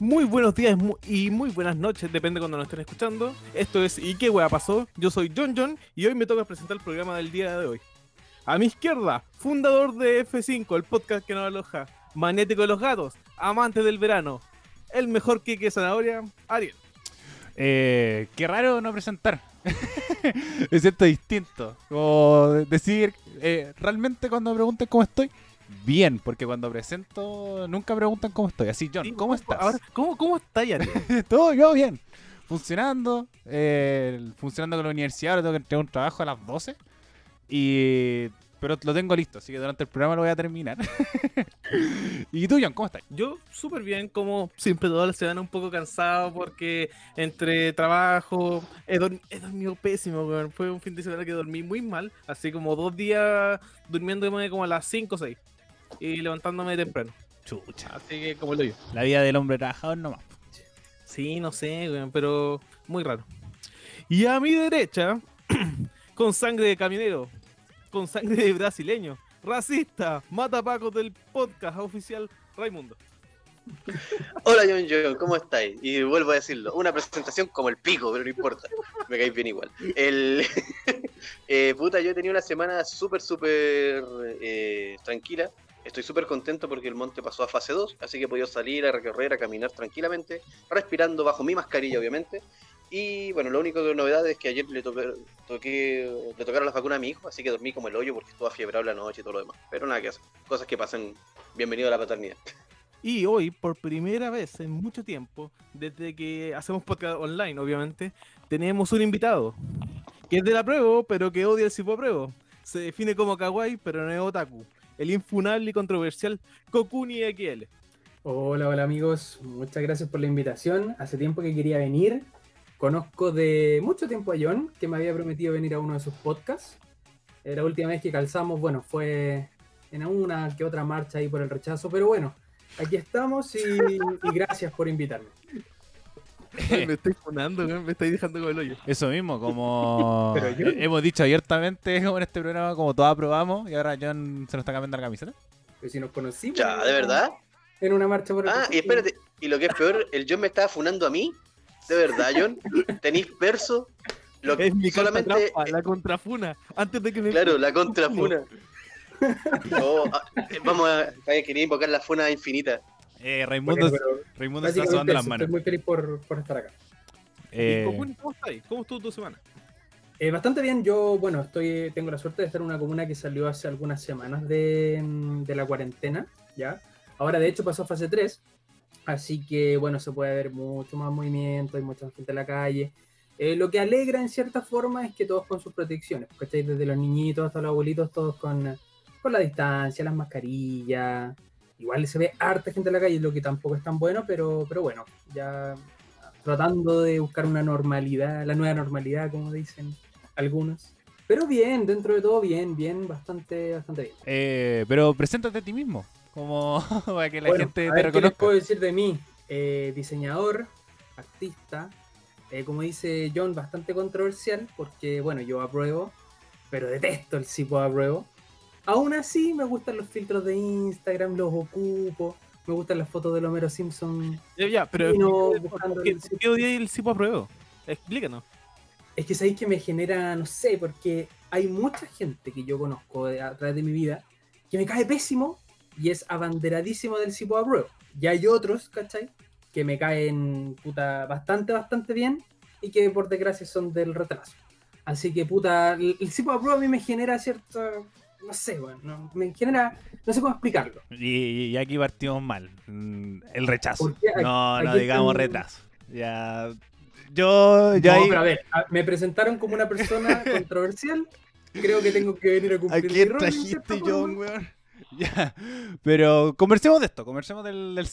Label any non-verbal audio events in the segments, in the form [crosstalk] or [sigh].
Muy buenos días y muy buenas noches, depende cuando nos estén escuchando. Esto es ¿Y qué wea pasó? Yo soy John John y hoy me toca presentar el programa del día de hoy. A mi izquierda, fundador de F5, el podcast que nos aloja, magnético de los gatos, amante del verano, el mejor Kike Zanahoria, Ariel. Eh, qué raro no presentar. [laughs] es cierto distinto. Como decir, eh, realmente cuando me pregunten cómo estoy, bien, porque cuando presento nunca preguntan cómo estoy. Así, John, ¿cómo estás? Ahora, ¿cómo, cómo estás, [laughs] Todo yo bien. Funcionando, eh, funcionando con la universidad, ahora tengo que entregar un trabajo a las 12. Y pero lo tengo listo, así que durante el programa lo voy a terminar. [laughs] ¿Y tú, John, cómo estás? Yo súper bien, como siempre toda la semana un poco cansado porque entre trabajo he, dormido pésimo, fue un fin de semana que dormí muy mal, así como dos días durmiendo como a las 5 o 6 y levantándome temprano. Chucha. Así que como lo yo. La vida del hombre trabajador nomás. Sí, no sé, pero muy raro. Y a mi derecha, [clears throat] con sangre de caminero, con sangre de brasileño, racista, mata Paco del podcast oficial Raimundo. Hola John John, ¿cómo estáis? Y vuelvo a decirlo, una presentación como el pico, pero no importa, me caéis bien igual. El, [laughs] eh, puta, yo he tenido una semana súper, súper eh, tranquila. Estoy súper contento porque el monte pasó a fase 2, así que he podido salir a recorrer, a caminar tranquilamente, respirando bajo mi mascarilla, obviamente, y bueno, lo único de novedad es que ayer le, toqué, le tocaron las vacunas a mi hijo, así que dormí como el hoyo porque estuvo fiebrado la noche y todo lo demás. Pero nada que hacer. Cosas que pasan. Bienvenido a la paternidad. Y hoy, por primera vez en mucho tiempo, desde que hacemos podcast online, obviamente, tenemos un invitado. Que es de la prueba, pero que odia el tipo prueba. Se define como kawaii, pero no es otaku. El infunable y controversial Kokuni XL. Hola, hola amigos. Muchas gracias por la invitación. Hace tiempo que quería venir Conozco de mucho tiempo a John, que me había prometido venir a uno de sus podcasts. Eh, la última vez que calzamos, bueno, fue en una que otra marcha ahí por el rechazo, pero bueno, aquí estamos y, gracias por invitarme. [laughs] me estoy fonando, me estoy dejando con el hoyo. Eso mismo, como [laughs] hemos dicho abiertamente [laughs] como en este programa, como todos aprobamos, y ahora John se nos está cambiando la camiseta. Pero si nos conocimos. Ya, ¿de verdad? En una marcha por el Ah, y espérate, y lo que es peor, el John me estaba funando a mí de verdad, John, tenéis verso. Lo que es mi solamente la contrafuna, antes de que me Claro, la contrafuna. Ah, eh, vamos a, quería invocar la funa infinita. Eh, Raimundo, Raimundo está sobando las manos. Estoy muy feliz por, por estar acá. Eh... ¿Cómo estás? ¿Cómo estuvo tu semana? Eh, bastante bien, yo, bueno, estoy, tengo la suerte de estar en una comuna que salió hace algunas semanas de, de la cuarentena, ¿ya? Ahora, de hecho, pasó a fase 3, Así que bueno, se puede ver mucho más movimiento, hay mucha gente en la calle. Eh, lo que alegra en cierta forma es que todos con sus protecciones, ¿cachai? Desde los niñitos hasta los abuelitos, todos con, con la distancia, las mascarillas. Igual se ve harta gente en la calle, lo que tampoco es tan bueno, pero, pero bueno, ya tratando de buscar una normalidad, la nueva normalidad, como dicen algunos. Pero bien, dentro de todo bien, bien, bastante, bastante bien. Eh, pero preséntate a ti mismo. Como [laughs] para que la gente te reconozca. ¿Qué puedo decir de mí? Eh, diseñador, artista, eh, como dice John, bastante controversial, porque bueno, yo apruebo, pero detesto el tipo apruebo. Aún así, me gustan los filtros de Instagram, los ocupo, me gustan las fotos de Homero Simpson. Ya, ya pero ¿qué, ¿qué odia el tipo apruebo? Explícanos. Es que sabéis que me genera, no sé, porque hay mucha gente que yo conozco a través de mi vida que me cae pésimo y es abanderadísimo del Cipo Apruebo. Y hay otros, ¿cachai? Que me caen puta bastante, bastante bien y que por desgracia son del retraso. Así que puta, el, Cipo Apruebo a mí me genera cierto, no sé, bueno, me genera, no sé cómo explicarlo. Y, aquí partimos mal, mm, el rechazo. No, no digamos retraso. Ya, yo ya... a ver, me presentaron como una persona [laughs] controversial. Creo que tengo que venir a cumplir ¿A quién trajiste, John, weón? [laughs] Ya, pero conversemos de esto, conversemos del, del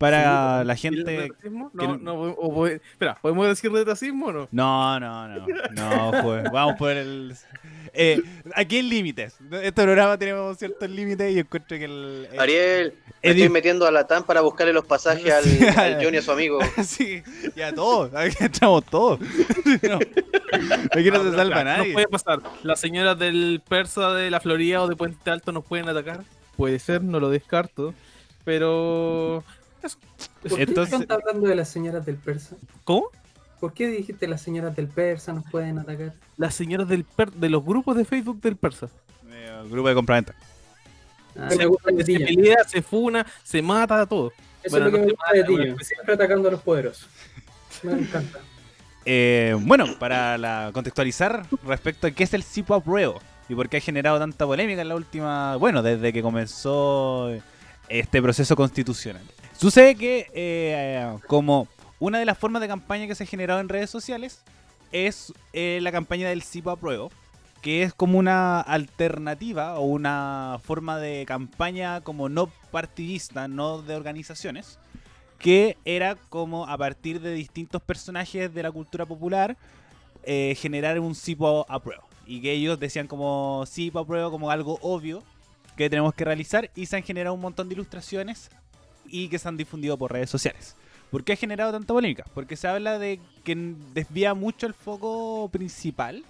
para la gente. No, no, espera, ¿podemos decir retrasismo o no? No, no, no. No, pues, vamos por el. Eh, aquí hay límites. Este programa tenemos ciertos límites y yo encuentro que el. Ariel, estoy metiendo a la TAM para buscarle los pasajes al, [laughs] al Johnny a su amigo. [laughs] sí, ya todos. Aquí entramos todos. [laughs] No. Aquí no, se salva nadie. No puede pasar. Las señoras del Persa de la Florida o de Puente Alto nos pueden atacar. Puede ser, no lo descarto. Pero ¿Por qué Entonces- están hablando de las señoras del persa? ¿Cómo? ¿Por qué dijiste las señoras del persa nos pueden atacar? Las señoras del per- de los grupos de Facebook del persa. Eh, grupo de compraventa. Ah, Se, se pelea, se funa, se mata, todo. Eso bueno, es lo que no me gusta de bueno, ti. pues- Siempre atacando a los poderosos. Me encanta. Eh, bueno, para la- contextualizar respecto a qué es el CIPO apruebo y por qué ha generado tanta polémica en la última, bueno, desde que comenzó este proceso constitucional. Sucede que eh, como una de las formas de campaña que se ha generado en redes sociales es eh, la campaña del CIPO apruebo, que es como una alternativa o una forma de campaña como no partidista, no de organizaciones, que era como a partir de distintos personajes de la cultura popular eh, generar un CIPO a prueba. Y que ellos decían como CIPO a prueba como algo obvio que tenemos que realizar y se han generado un montón de ilustraciones y que se han difundido por redes sociales. ¿Por qué ha generado tanta polémica? Porque se habla de que desvía mucho el foco principal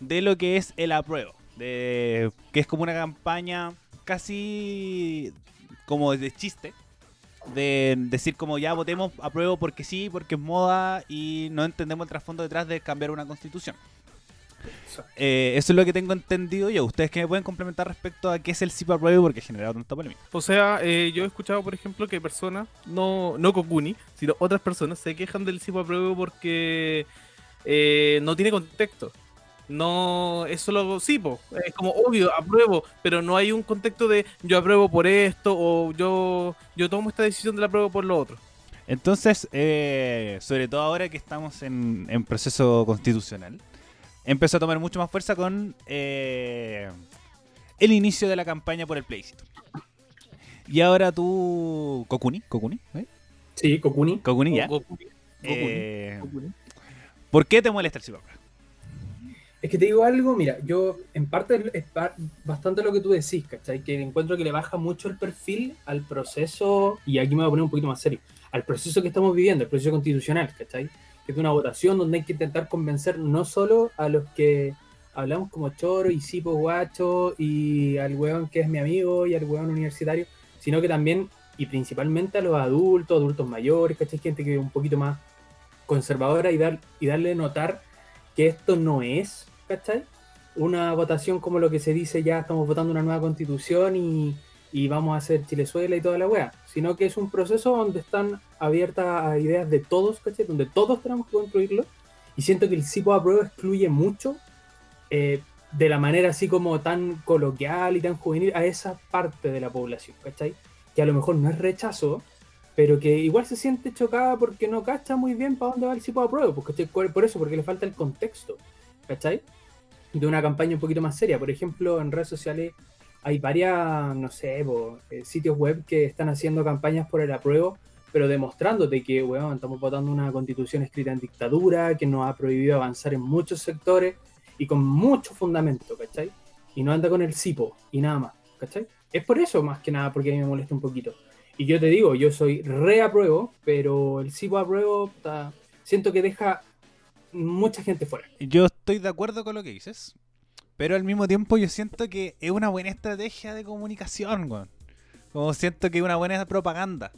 de lo que es el apruebo. De, que es como una campaña casi como de chiste. De decir como ya votemos apruebo porque sí, porque es moda y no entendemos el trasfondo detrás de cambiar una constitución. Eh, eso es lo que tengo entendido yo. Ustedes que me pueden complementar respecto a qué es el CIPO apruebo porque ha generado tanta polémica. O sea, eh, yo he escuchado, por ejemplo, que personas, no, no Kokuni, sino otras personas, se quejan del CIPO apruebo porque eh, no tiene contexto. No, es solo CIPO. Es como obvio, apruebo, pero no hay un contexto de yo apruebo por esto o yo, yo tomo esta decisión de la apruebo por lo otro. Entonces, sobre todo ahora que estamos en, en proceso constitucional, empezó a tomar mucho más fuerza con eh, el inicio de la campaña por el plebiscito. Y ahora tú, Kokuni, Kokuni, ¿eh? Sí, Kokuni. Kokuni ya. Eh, ¿Por qué te molesta el apruebo? Es que te digo algo, mira, yo en parte es bastante lo que tú decís, ¿cachai? Que encuentro que le baja mucho el perfil al proceso, y aquí me voy a poner un poquito más serio, al proceso que estamos viviendo, el proceso constitucional, ¿cachai? Que es una votación donde hay que intentar convencer no solo a los que hablamos como choro y sipo guacho y al weón que es mi amigo y al weón universitario, sino que también y principalmente a los adultos, adultos mayores, ¿cachai? Gente que es un poquito más conservadora y, dar, y darle notar que esto no es, ¿cachai? Una votación como lo que se dice ya estamos votando una nueva constitución y, y vamos a hacer Chilezuela y toda la wea, sino que es un proceso donde están abiertas a ideas de todos, ¿cachai? Donde todos tenemos que construirlo y siento que el CIPO a prueba excluye mucho eh, de la manera así como tan coloquial y tan juvenil a esa parte de la población, ¿cachai? Que a lo mejor no es rechazo, pero que igual se siente chocada porque no cacha muy bien para dónde va el CIPO a prueba, por eso, porque le falta el contexto, ¿cachai? De una campaña un poquito más seria. Por ejemplo, en redes sociales hay varias, no sé, eh, sitios web que están haciendo campañas por el apruebo, pero demostrándote que, weón, estamos votando una constitución escrita en dictadura, que nos ha prohibido avanzar en muchos sectores y con mucho fundamento, ¿cachai? Y no anda con el CIPO y nada más, ¿cachai? Es por eso más que nada porque a mí me molesta un poquito. Y yo te digo, yo soy reapruebo, pero el CIPO apruebo, siento que deja mucha gente fuera. Yo estoy de acuerdo con lo que dices, pero al mismo tiempo yo siento que es una buena estrategia de comunicación, weón. Como siento que es una buena propaganda.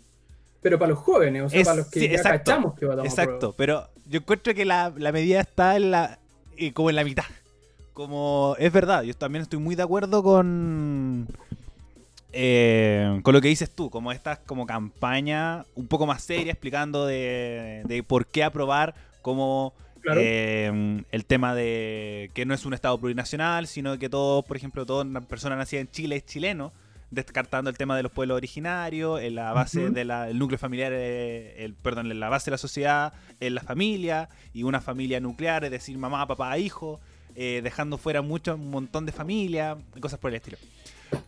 Pero para los jóvenes, o sea, Es- para los que sí, ya exacto, cachamos que votamos Exacto, pero yo encuentro que la, la medida está en la, eh, como en la mitad. Como es verdad, yo también estoy muy de acuerdo con eh, con lo que dices tú, como esta como campaña un poco más seria explicando de, de por qué aprobar como Claro. eh, el tema de que no es un estado plurinacional, sino que todos, por ejemplo, toda persona nacida en Chile es chileno, descartando el tema de los pueblos originarios, en la base Ujú. del núcleo familiar, eh, el, perdón, en la base de la sociedad, en la familia, y una familia nuclear, es decir, mamá, papá, hijo, eh, dejando fuera mucho, un montón de familias, y cosas por el estilo.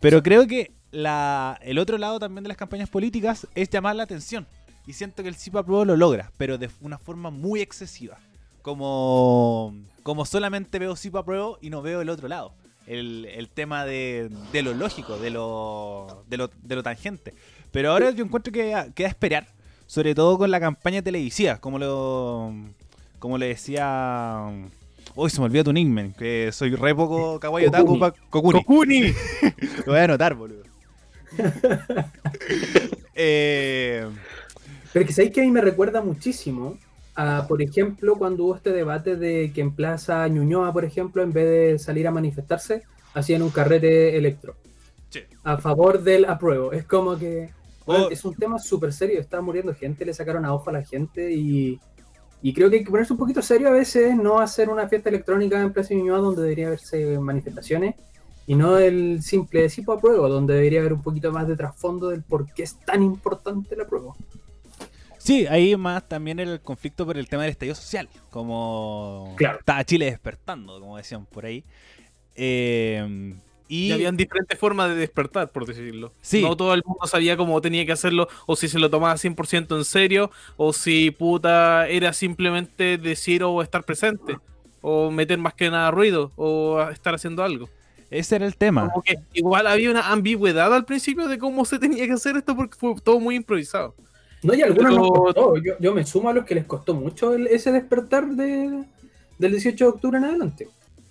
Pero creo que la, el otro lado también de las campañas políticas es llamar la atención. Y siento que el CIPA Pro lo logra, pero de una forma muy excesiva. Como, como solamente veo CIPA Pro y no veo el otro lado. El, el tema de, de lo lógico, de lo, de, lo, de lo tangente. Pero ahora yo encuentro que queda esperar, sobre todo con la campaña televisiva, como lo como le decía... Uy, se me olvidó tu nickname, que soy re poco kawaii otaku Kokuni. pa- Kokuni. ¡Kokuni! [laughs] Lo voy a anotar, boludo. [laughs] Eh, Pero que sabéis que a mí me recuerda muchísimo a, por ejemplo, cuando hubo este debate de que en Plaza Ñuñoa, por ejemplo, en vez de salir a manifestarse, hacían un carrete electro. Sí. A favor del apruebo. Es como que bueno, Oh. es un tema súper serio. Está muriendo gente, le sacaron a ojo a la gente y, y creo que hay que ponerse un poquito serio a veces, no hacer una fiesta electrónica en Plaza Ñuñoa donde debería haberse manifestaciones y no el simple sí por apruebo, donde debería haber un poquito más de trasfondo del por qué es tan importante el apruebo. Sí, ahí más también el conflicto por el tema del estallido social, como Claro. estaba Chile despertando, como decían por ahí. Eh, y Y habían diferentes formas de despertar, por decirlo. Sí. No todo el mundo sabía cómo tenía que hacerlo, o si se lo tomaba 100% en serio, o si puta era simplemente decir o estar presente, o meter más que nada ruido, o estar haciendo algo. ese era el tema. Como que igual había una ambigüedad al principio de cómo se tenía que hacer esto porque fue todo muy improvisado. No, y algunos Pero- nos costó. Yo, yo me sumo a los que les costó mucho el- ese despertar de, del 18 de octubre en adelante.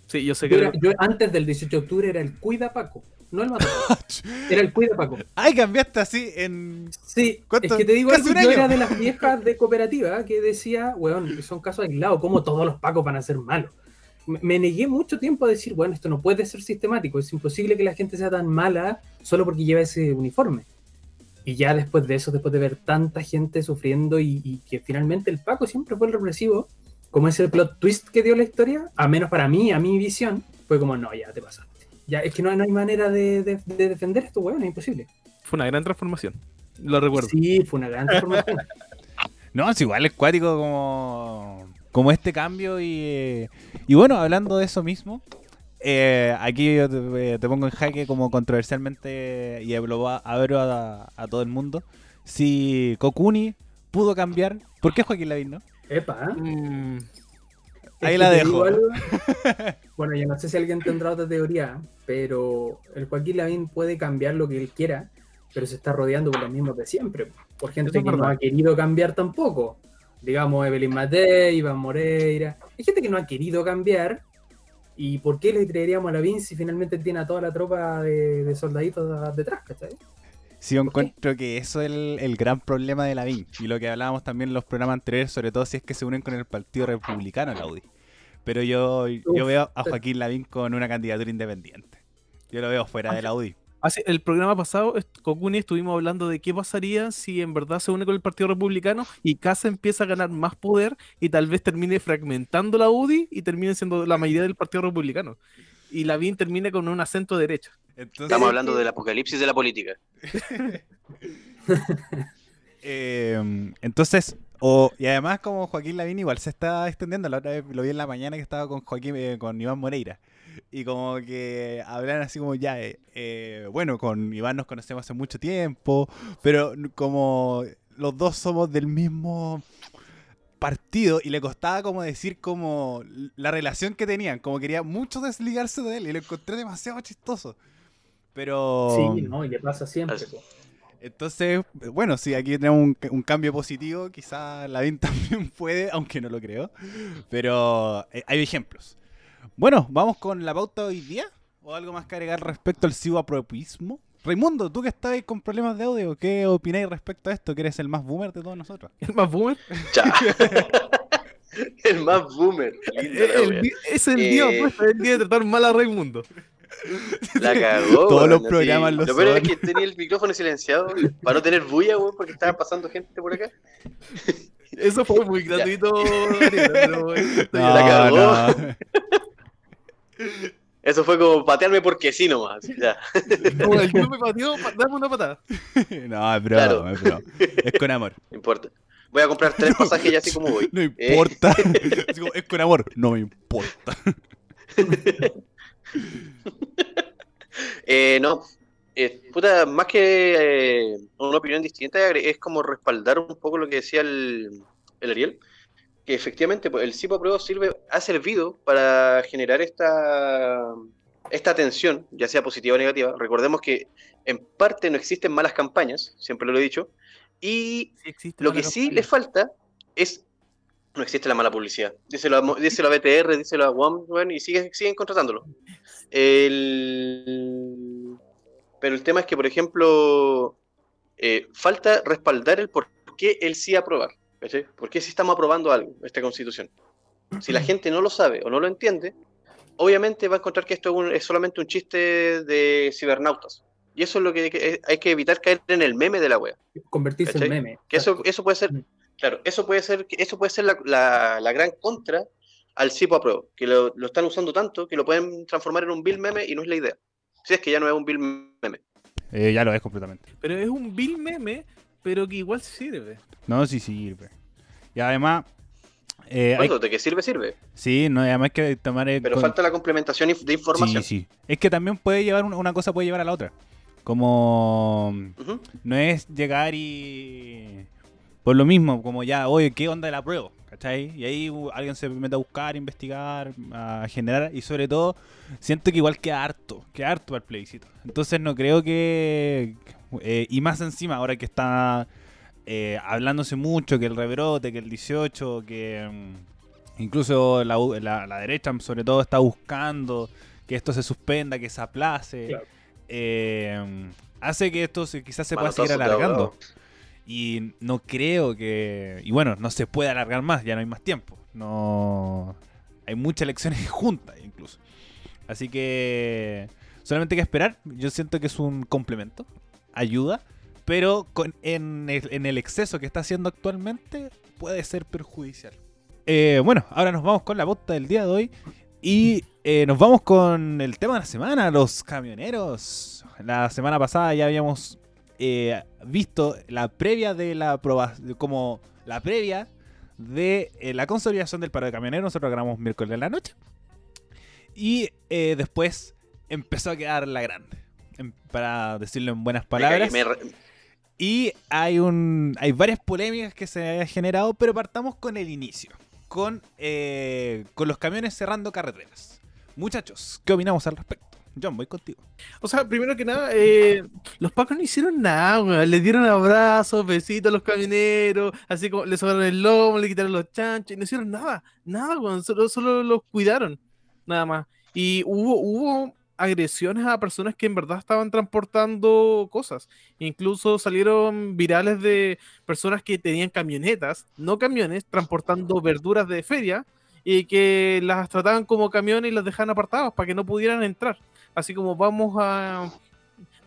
Sí, yo sé Yo, que... era- yo antes del 18 de octubre era el Cuida Paco, no el Matador. [laughs] era el Cuida Paco. Ay, cambiaste así en. Sí, ¿Cuánto? es que te digo un yo era de las viejas de cooperativa que decía, weón, son casos aislados, ¿cómo todos los pacos van a ser malos? Me, me negué mucho tiempo a decir, bueno, esto no puede ser sistemático, es imposible que la gente sea tan mala solo porque lleva ese uniforme. Y ya después de eso, después de ver tanta gente sufriendo y, y que finalmente el Paco siempre fue el represivo, como es el plot twist que dio la historia, a menos para mí, a mi visión, fue como, no, ya te pasaste. Ya, es que no, no hay manera de, de- de defender esto, weón, es imposible. Fue una gran transformación. Lo recuerdo. Sí, fue una gran transformación. [laughs] No, es igual es cuático como, como este cambio. Y, eh, y bueno, hablando de eso mismo, eh, aquí yo te, te pongo en jaque como controversialmente y lo va- abro a, a todo el mundo. Si Kokuni pudo cambiar, ¿por qué Joaquín Lavín no? Epa, ¿eh? Mm, Ahí la dejo. [laughs] bueno, yo no sé si alguien tendrá otra teoría, pero el Joaquín Lavín puede cambiar lo que él quiera, pero se está rodeando por los mismos de siempre, por gente Eso que no ha querido cambiar tampoco. Digamos, Evelyn Matei, Iván Moreira. Hay gente que no ha querido cambiar. ¿Y por qué le creeríamos a Lavín si finalmente tiene a toda la tropa de, de soldaditos detrás, ¿cachai? Sí, yo encuentro que eso es el, el gran problema de Lavín. Y lo que hablábamos también en los programas anteriores, sobre todo si es que se unen con el Partido Republicano, la UDI. Pero yo, yo Uf, veo a Joaquín Lavín con una candidatura independiente. Yo lo veo fuera de la UDI. Hace, el programa pasado, est- Kokuni, estuvimos hablando de qué pasaría si en verdad se une con el Partido Republicano y Casa empieza a ganar más poder y tal vez termine fragmentando la UDI y termine siendo la mayoría del Partido Republicano. Y Lavín termine con un acento derecho. Entonces, Estamos hablando del apocalipsis de la política. [laughs] eh, entonces, o, y además como Joaquín Lavín igual se está extendiendo. La otra vez lo vi en la mañana que estaba con Joaquín, eh, con Iván Moreira. Y como que hablan así como ya, eh, eh, bueno, con Iván nos conocemos hace mucho tiempo, pero como los dos somos del mismo partido y le costaba como decir como la relación que tenían, como quería mucho desligarse de él y lo encontré demasiado chistoso. Pero... Sí, no, y le pasa siempre. Entonces, bueno, sí, aquí tenemos un, un cambio positivo. Quizá Lavín [laughs] también puede, aunque no lo creo. Pero eh, hay ejemplos. Bueno, vamos con la pauta de hoy día. ¿O algo más que agregar respecto al ciboapropismo? Raimundo, tú que estás ahí con problemas de audio, ¿qué opináis respecto a esto? Que eres el más boomer de todos nosotros. ¿El más boomer? [laughs] El más boomer. El es el día Eh. opuesto, es el día de tratar mal a Raimundo. La [laughs] cagó. Todos los programas lo Lo peor es que tenía el micrófono silenciado para no tener bulla, weón, porque estaba pasando gente por acá. Eso fue muy gratuito, [laughs] la cagó. no. Eso fue como patearme porque sí nomás. Ya. Como el club me pateó, pa- dame una patada. [laughs] No, es broma, Claro. es broma. Es con amor. [laughs] No importa. Voy a comprar tres [laughs] pasajes ya así como voy. No Eh. importa. Es con amor. No me importa. Eh, no. Eh, puta, más que eh, una opinión distinta, es como respaldar un poco lo que decía el, el Ariel, que efectivamente pues, el CIPO apruebo sirve, ha servido para generar esta, esta tensión, ya sea positiva o negativa. Recordemos que en parte no existen malas campañas, siempre lo he dicho, y Sí lo que sí le falta es. No existe la mala publicidad. Díselo a, díselo a BTR, díselo a WOM, bueno, y sigue- siguen contratándolo. El... Pero el tema es que, por ejemplo, eh, falta respaldar el por qué el sí aprobar. ¿Cachai? ¿Por qué si estamos aprobando algo, esta constitución? Si la gente no lo sabe o no lo entiende, obviamente va a encontrar que esto es, un- es solamente un chiste de cibernautas. Y eso es lo que hay que, hay que evitar caer en el meme de la wea. Convertirse ¿Cachai? en meme. Que eso, eso puede ser, Mm. claro, eso puede ser, eso puede ser la, la- la gran contra al CIPO apruebo, que lo, lo están usando tanto que lo pueden transformar en un bill meme y no es la idea. Si es que ya no es un bill meme. Eh, ya lo es completamente. Pero es un bill meme, pero que igual sirve. No, sí sirve. Y además, eh, hay- de que sirve, sirve. sí, no, además hay que tomar en Pero con- falta la complementación de información. Sí, sí. Es que también puede llevar una, una cosa puede llevar a la otra. Como no es llegar y por lo mismo, como ya, oye, ¿qué onda de la prueba? ¿Cachai? Y ahí uh, alguien se mete a buscar, investigar, a generar, y sobre todo, siento que igual queda harto, queda harto el plebiscito. Entonces no creo que. Eh, y más encima, ahora que está eh, hablándose mucho, que el rebrote, que el 18, que mm, incluso la, la- la derecha, sobre todo, está buscando que esto se suspenda, que se aplace. Claro. eh, hace que esto se- quizás se pueda seguir alargando. Y no creo que. Y bueno, no se puede alargar más, ya no hay más tiempo. No. Hay muchas elecciones [laughs] juntas, incluso. Así que. Solamente hay que esperar. Yo siento que es un complemento. Ayuda. Pero en, el, exceso que está haciendo actualmente, puede ser perjudicial. Eh, bueno, ahora nos vamos con la bota del día de hoy. Y eh, nos vamos con el tema de la semana, los camioneros. La semana pasada ya habíamos eh, visto la previa de la aprobación, como la previa de la consolidación del paro de camioneros. Nosotros grabamos miércoles en la noche. Y después empezó a quedar la grande. Para decirlo en buenas Me palabras. cagué, me re- Y hay un hay varias polémicas que se han generado, pero partamos con el inicio. Con, eh, con los camiones cerrando carreteras. Muchachos, ¿qué opinamos al respecto? John, voy contigo. O sea, primero que nada, eh, los pacos no hicieron nada, weón. Les dieron abrazos, besitos a los camioneros, así como les sobraron el lomo, le quitaron los chanchos, y no hicieron nada, nada, weón. Solo, solo los cuidaron, nada más. Y hubo, hubo agresiones a personas que en verdad estaban transportando cosas. Incluso salieron virales de personas que tenían camionetas, no camiones, transportando verduras de feria y que las trataban como camiones y las dejaban apartadas para que no pudieran entrar. Así como vamos a,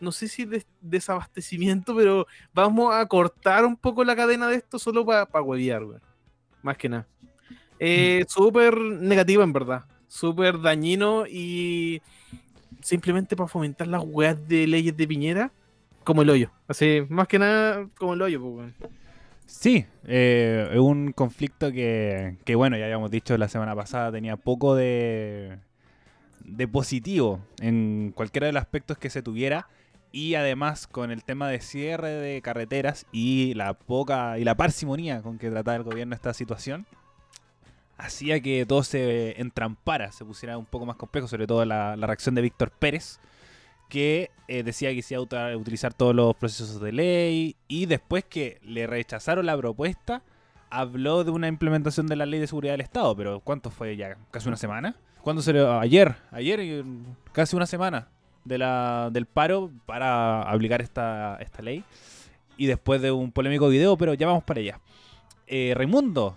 no sé si des- desabastecimiento, pero vamos a cortar un poco la cadena de esto solo para pa huevear, güey. Más que nada. Eh, Súper negativo en verdad. Súper dañino y simplemente para fomentar las weas de leyes de Piñera, como el hoyo. Así, más que nada, como el hoyo, pues, weón. Sí, eh, es un conflicto que, que, bueno, ya habíamos dicho la semana pasada, tenía poco de, de positivo en cualquiera de los aspectos que se tuviera. Y además con el tema de cierre de carreteras y la poca y la parsimonía con que trataba el gobierno esta situación, hacía que todo se entrampara, se pusiera un poco más complejo, sobre todo la, reacción de Víctor Pérez, que eh, decía que se iba a utilizar todos los procesos de ley y después que le rechazaron la propuesta, habló de una implementación de la ley de seguridad del Estado, pero ¿cuánto fue ya? ¿Casi una semana? ¿Cuándo se le... Ayer, ayer, casi una semana de la, del paro para aplicar esta, esta ley y después de un polémico video, pero ya vamos para allá. Eh, Raimundo,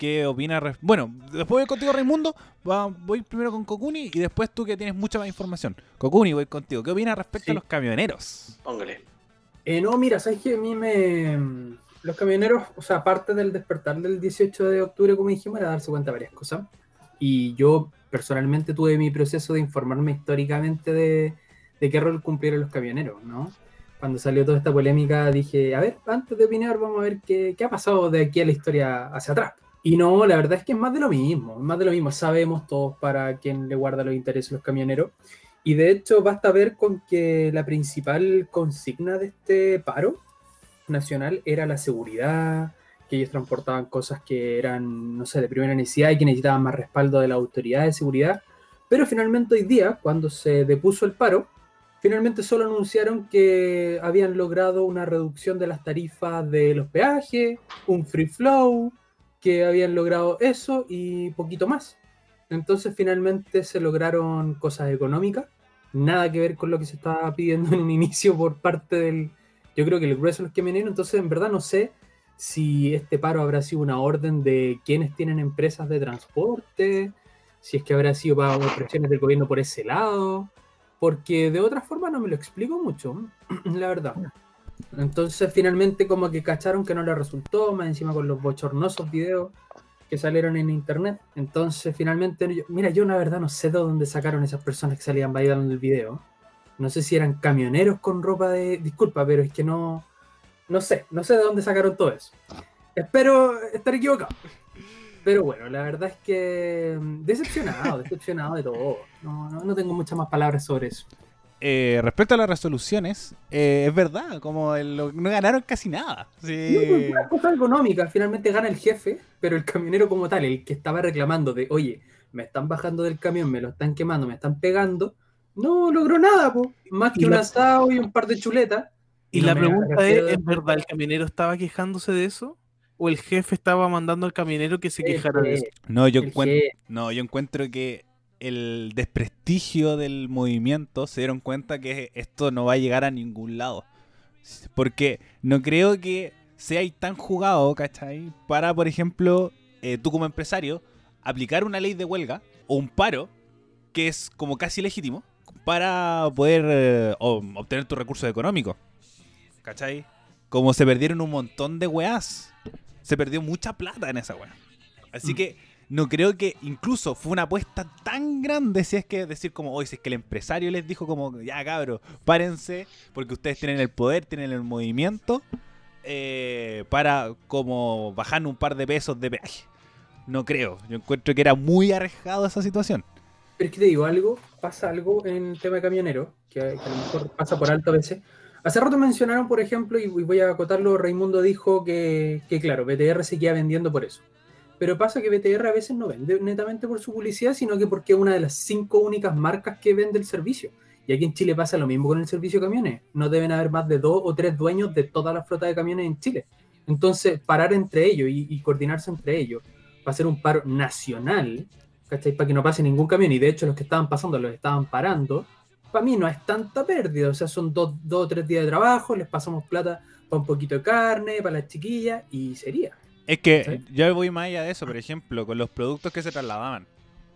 ¿qué opina? res- Bueno, después voy contigo, Raimundo. Va- voy primero con Kokuni y después tú que tienes mucha más información. Kokuni, voy contigo. ¿Qué opinas respecto Sí. a los camioneros? Póngale. Eh, no, mira, sabes que a mí me. Los camioneros, o sea, aparte del despertar del 18 de octubre, como dijimos, era darse cuenta de varias cosas. Y yo personalmente tuve mi proceso de informarme históricamente de, de qué rol cumplieron los camioneros, ¿no? Cuando salió toda esta polémica, dije, a ver, antes de opinar, vamos a ver qué, qué ha pasado de aquí a la historia hacia atrás. Y no, la verdad es que es más de lo mismo, es más de lo mismo. Sabemos todos para quién le guarda los intereses los camioneros. Y de hecho, basta ver con que la principal consigna de este paro nacional era la seguridad, que ellos transportaban cosas que eran, no sé, de primera necesidad y que necesitaban más respaldo de la autoridad de seguridad. Pero finalmente hoy día, cuando se depuso el paro, finalmente solo anunciaron que habían logrado una reducción de las tarifas de los peajes, un free flow, que habían logrado eso y poquito más. Entonces finalmente se lograron cosas económicas, nada que ver con lo que se estaba pidiendo en un [laughs] inicio por parte del, yo creo que el grueso de los camioneros, entonces en verdad no sé si este paro habrá sido una orden de quienes tienen empresas de transporte, si es que habrá sido para presiones del gobierno por ese lado, porque de otra forma no me lo explico mucho, [clears throat] la verdad. Entonces finalmente como que cacharon que no le resultó, más encima con los bochornosos videos que salieron en internet. Entonces finalmente, mira, yo la verdad no sé de dónde sacaron esas personas que salían bailando el video. No sé si eran camioneros con ropa de... Disculpa, pero es que no... No sé, no sé de dónde sacaron todo eso. Espero estar equivocado. Pero bueno, la verdad es que mm, decepcionado, decepcionado de todo. No, no, no tengo muchas más palabras sobre eso. Eh, respecto a las resoluciones, eh, es verdad, como el- no ganaron casi nada. Sí. No, pues, una cosa económica, finalmente gana el jefe, pero el camionero como tal, el que estaba reclamando de, oye, me están bajando del camión, me lo están quemando, me están pegando, no logró nada, po. más que Y un asado y un par de chuletas. Y No la pregunta es. ¿es verdad el camionero estaba quejándose de eso? ¿O el jefe estaba mandando al camionero que se quejara de eso? No, yo encuentro, no, yo encuentro que el desprestigio del movimiento se dieron cuenta que esto no va a llegar a ningún lado. Porque no creo que seáis tan jugado, ¿cachai? Para, por ejemplo, eh, tú como empresario, aplicar una ley de huelga o un paro, que es como casi legítimo, para poder eh, obtener tus recursos económicos. ¿Cachai? Como se perdieron un montón de weás. Se perdió mucha plata en esa weá. Así Mm. que no creo que incluso fue una apuesta tan grande si es que decir como, hoy si es que el empresario les dijo como, ya cabros, párense, porque ustedes tienen el poder, tienen el movimiento, eh, para como bajar un par de pesos de peaje. No creo, yo encuentro que era muy arriesgado esa situación. Pero es que te digo algo, pasa algo en el tema de camionero, que, a lo mejor pasa por alto a veces. Hace rato mencionaron, por ejemplo, y y voy a acotarlo, Raimundo dijo que, que, claro, BTR seguía vendiendo por eso. Pero pasa que BTR a veces no vende netamente por su publicidad, sino que porque es una de las cinco únicas marcas que vende el servicio. Y aquí en Chile pasa lo mismo con el servicio de camiones. No deben haber más de dos o tres dueños de toda la flota de camiones en Chile. Entonces, parar entre ellos y, coordinarse entre ellos para hacer un paro nacional, ¿cachai? Para que no pase ningún camión. Y de hecho, los que estaban pasando los estaban parando. Para mí no es tanta pérdida. O sea, son dos, dos o tres días de trabajo, les pasamos plata para un poquito de carne, para las chiquillas, y sería. Es que ¿Sí? yo voy más allá de eso, por ejemplo, con los productos que se trasladaban.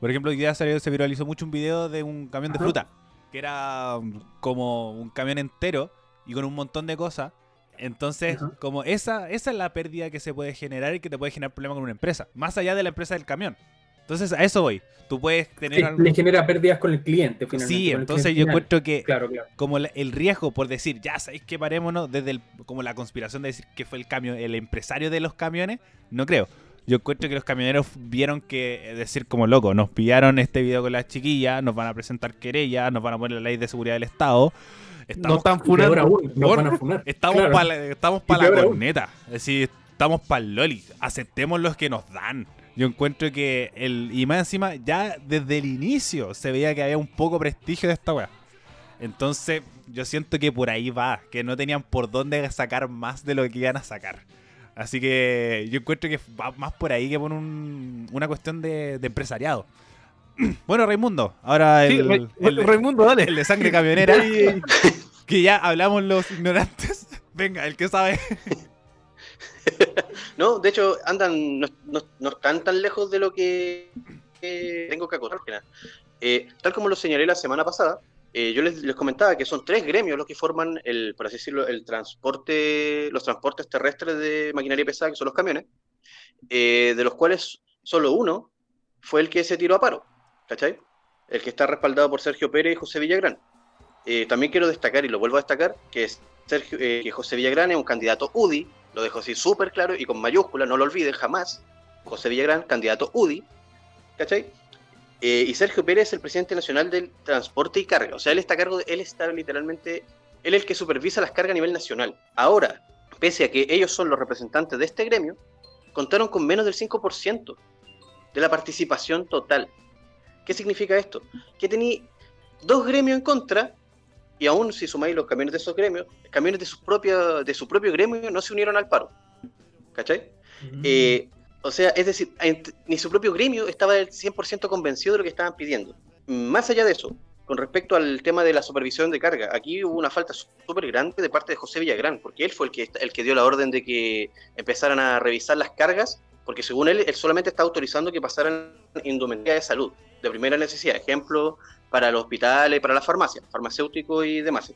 Por ejemplo, hoy día salió, se viralizó mucho un video de un camión de fruta, que era um, como un camión entero y con un montón de cosas. Entonces, como esa, esa es la pérdida que se puede generar y que te puede generar problema con una empresa, más allá de la empresa del camión. Entonces, a eso voy. Tú puedes tener Sí, le genera pérdidas con el cliente, finalmente. Sí, entonces yo final. encuentro que Claro, claro. como la- el riesgo por decir, ya sabéis que parémonos, desde el, como la conspiración de decir que fue el camión, el empresario de los camiones, no creo. Yo encuentro que los camioneros vieron que eh, decir como loco, nos pillaron este video con las chiquillas, nos van a presentar querellas, nos van a poner la ley de seguridad del Estado. No Estamos, están Y peor funando. aún, nos Por- van a funar. estamos Claro. para la, estamos pa' la corneta. Es decir, estamos para el loli. Aceptemos los que nos dan. Yo encuentro que el. Y más encima, ya desde el inicio se veía que había un poco prestigio de esta weá. Entonces, yo siento que por ahí va, que no tenían por dónde sacar más de lo que iban a sacar. Así que yo encuentro que va más por ahí que por un- una cuestión de, de empresariado. [clears throat] Bueno, Raimundo, ahora Sí, el, Ra- el- Raimundo, dale. el de sangre camionera, [laughs] que ya hablamos los ignorantes. [laughs] Venga, el que sabe. [laughs] No, de hecho, andan, no, no- no están tan lejos de lo que, tengo que acotar. Eh, tal como lo señalé la semana pasada, eh, yo les, les comentaba que son tres gremios los que forman el, por así decirlo, el transporte, los transportes terrestres de maquinaria pesada, que son los camiones, eh, de los cuales solo uno fue el que se tiró a paro, ¿cachai? El que está respaldado por Sergio Pérez y José Villagrán. Eh, también quiero destacar, y lo vuelvo a destacar, que, es eh, que José Villagrán es un candidato UDI, lo dejo así súper claro y con mayúscula, no lo olviden jamás. José Villagrán, candidato UDI, ¿cachai? Eh, y Sergio Pérez el presidente nacional del transporte y carga. O sea, él está a cargo, de, él está literalmente, él es el que supervisa las cargas a nivel nacional. Ahora, pese a que ellos son los representantes de este gremio, contaron con menos del 5% de la participación total. ¿Qué significa esto? Que tenía dos gremios en contra y aún si sumáis los camiones de esos gremios, camiones de su, propia, de su propio gremio no se unieron al paro. ¿Cachai? Mm. Eh, o sea, es decir, ni su propio gremio estaba el 100% convencido de lo que estaban pidiendo. Más allá de eso, con respecto al tema de la supervisión de carga. Aquí hubo una falta súper grande de parte de José Villagrán, porque él fue el que, el que dio la orden de que empezaran a revisar las cargas, porque según él, él solamente está autorizando que pasaran indumentaria de salud, de primera necesidad. Ejemplo, para los hospitales, para las farmacias, farmacéuticos y demás.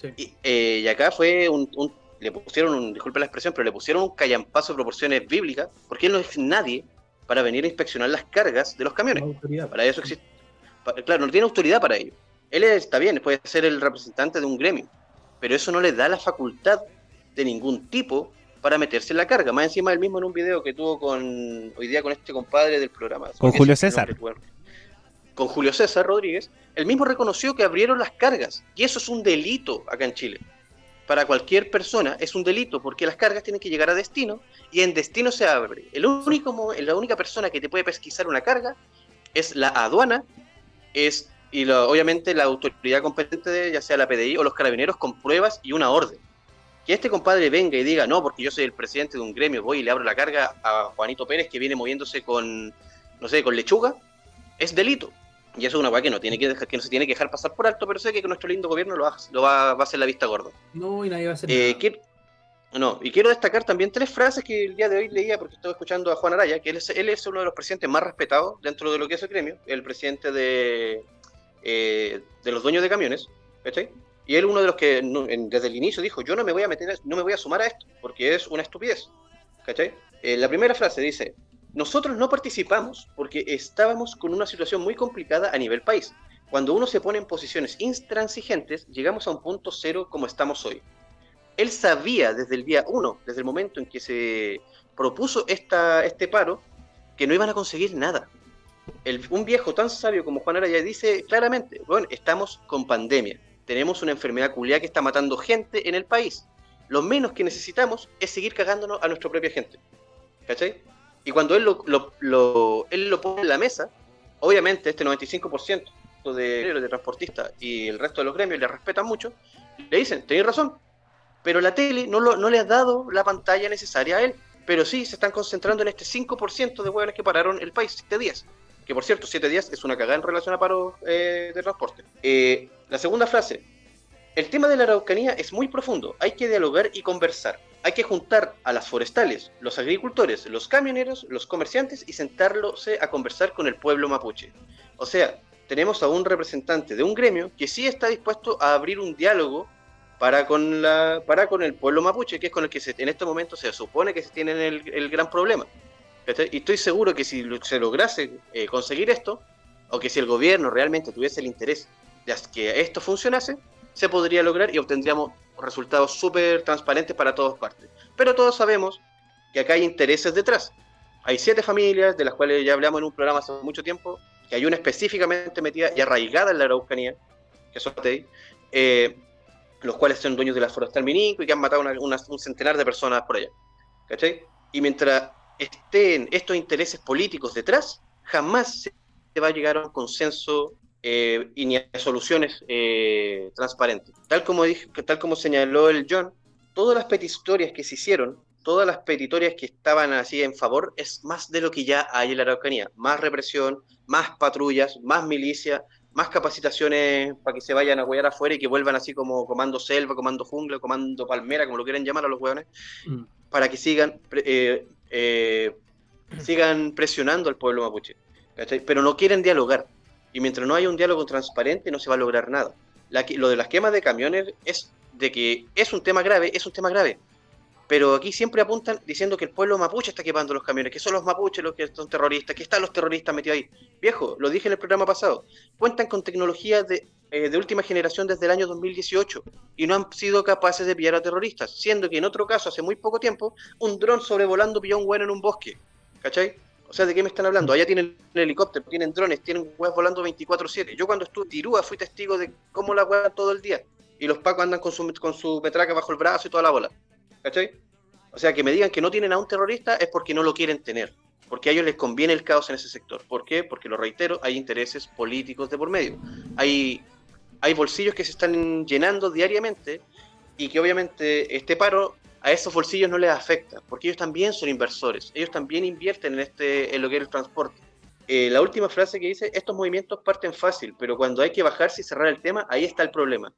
Sí. Y, eh, y acá fue un, un- le pusieron, un, disculpe la expresión, pero le pusieron un callampazo de proporciones bíblicas, porque él no es nadie para venir a inspeccionar las cargas de los camiones. Para eso existe. Claro, no tiene autoridad para ello. Él es- está bien, puede ser el representante de un gremio, pero eso no le da la facultad de ningún tipo para meterse en la carga. Más encima, él mismo en un video que tuvo con hoy día con este compadre del programa. Con Julio César. Con Julio César Rodríguez, él mismo reconoció que abrieron las cargas. Y eso es un delito acá en Chile. Para cualquier persona es un delito porque las cargas tienen que llegar a destino y en destino se abre. El único, la única persona que te puede pesquisar una carga es la aduana es y obviamente la autoridad competente, de, ya sea la PDI o los carabineros, con pruebas y una orden. Que este compadre venga y diga, no, porque yo soy el presidente de un gremio, voy y le abro la carga a Juanito Pérez que viene moviéndose con, no sé, con lechuga, es delito. Y eso es una weá que no, tiene que, dejar- que no se tiene que dejar pasar por alto, pero sé que nuestro lindo gobierno lo va, lo va, va a hacer la vista gorda. No, y nadie va a hacer Eh, nada. no, y quiero destacar también tres frases que el día de hoy leía porque estaba escuchando a Juan Araya, que él es, él es uno de los presidentes más respetados dentro de lo que es el gremio, el presidente de, eh, de los dueños de camiones, ¿cachai? Y él uno de los que no- en- desde el inicio dijo, yo no me voy a meter, no me voy a sumar a esto, porque es una estupidez, ¿cachai? Eh, la primera frase dice, nosotros no participamos porque estábamos con una situación muy complicada a nivel país. Cuando uno se pone en posiciones intransigentes, llegamos a un punto cero como estamos hoy él sabía desde el día uno, desde el momento en que se propuso esta, este paro, que no iban a conseguir nada. El- un viejo tan sabio como Juan Araya dice claramente, bueno, estamos con pandemia, tenemos una enfermedad culiada que está matando gente en el país. Lo menos que necesitamos es seguir cagándonos a nuestra propia gente. ¿Cachai? Y cuando él lo, él lo pone en la mesa, obviamente este 95% de, de transportistas y el resto de los gremios le respetan mucho, le dicen, tenéis razón, pero la tele no, lo- le ha dado la pantalla necesaria a él. Pero sí se están concentrando en este 5% de hueones que pararon el país, 7 días. Que por cierto, 7 días es una cagada en relación a paro eh, de transporte. Eh, la segunda frase. El tema de la Araucanía es muy profundo. Hay que dialogar y conversar. Hay que juntar a las forestales, los agricultores, los camioneros, los comerciantes y sentarlos a conversar con el pueblo mapuche. O sea, tenemos a un representante de un gremio que sí está dispuesto a abrir un diálogo para con la para con el pueblo mapuche, que es con el que en este momento se supone que se tiene el, gran problema. Y estoy seguro que si se lograse eh, conseguir esto, o que si el gobierno realmente tuviese el interés de que esto funcionase, se podría lograr y obtendríamos resultados súper transparentes para todas partes. Pero todos sabemos que acá hay intereses detrás. Hay siete familias, de las cuales ya hablamos en un programa hace mucho tiempo, que hay una específicamente metida y arraigada en la Araucanía, que son eh, los cuales son dueños de la forestal Minico y que han matado una- una- un centenar de personas por allá. ¿Cachai? Y mientras estén estos intereses políticos detrás, jamás se va a llegar a un consenso eh, y ni a soluciones eh, transparentes. Tal como, dije, tal como señaló el John, todas las petitorias que se hicieron, todas las petitorias que estaban así en favor, es más de lo que ya hay en la Araucanía. Más represión, más patrullas, más milicia, más capacitaciones para que se vayan a huear afuera y que vuelvan así como comando selva, comando jungla, comando palmera, como lo quieran llamar a los hueones, Mm. para que sigan eh, eh, sigan presionando al pueblo mapuche. ¿cachai? Pero no quieren dialogar. Y mientras no haya un diálogo transparente, no se va a lograr nada. Lo de las quemas de camiones es de que es un tema grave, es un tema grave. Pero aquí siempre apuntan diciendo que el pueblo mapuche está quemando los camiones, que son los mapuches los que son terroristas, que están los terroristas metidos ahí. Viejo, lo dije en el programa pasado, cuentan con tecnología de, eh, de última generación desde el año 2018 y no han sido capaces de pillar a terroristas, siendo que en otro caso, hace muy poco tiempo, un dron sobrevolando pilló a un hueón en un bosque. ¿Cachai? O sea, ¿de qué me están hablando? Allá tienen helicóptero, tienen drones, tienen huevos volando 24-7. Yo cuando estuve en Tirúa fui testigo de cómo la hueá todo el día. Y los pacos andan con su, con su metraca bajo el brazo y toda la bola. ¿Cachai? O sea, que me digan que no tienen a un terrorista es porque no lo quieren tener. Porque a ellos les conviene el caos en ese sector. ¿Por qué? Porque, lo reitero, hay intereses políticos de por medio. Hay, hay bolsillos que se están llenando diariamente y que obviamente este paro a esos bolsillos no les afecta, porque ellos también son inversores, ellos también invierten en este en lo que es el transporte. eh, la última frase que dice, estos movimientos parten fácil, pero cuando hay que bajarse y cerrar el tema, ahí está el problema.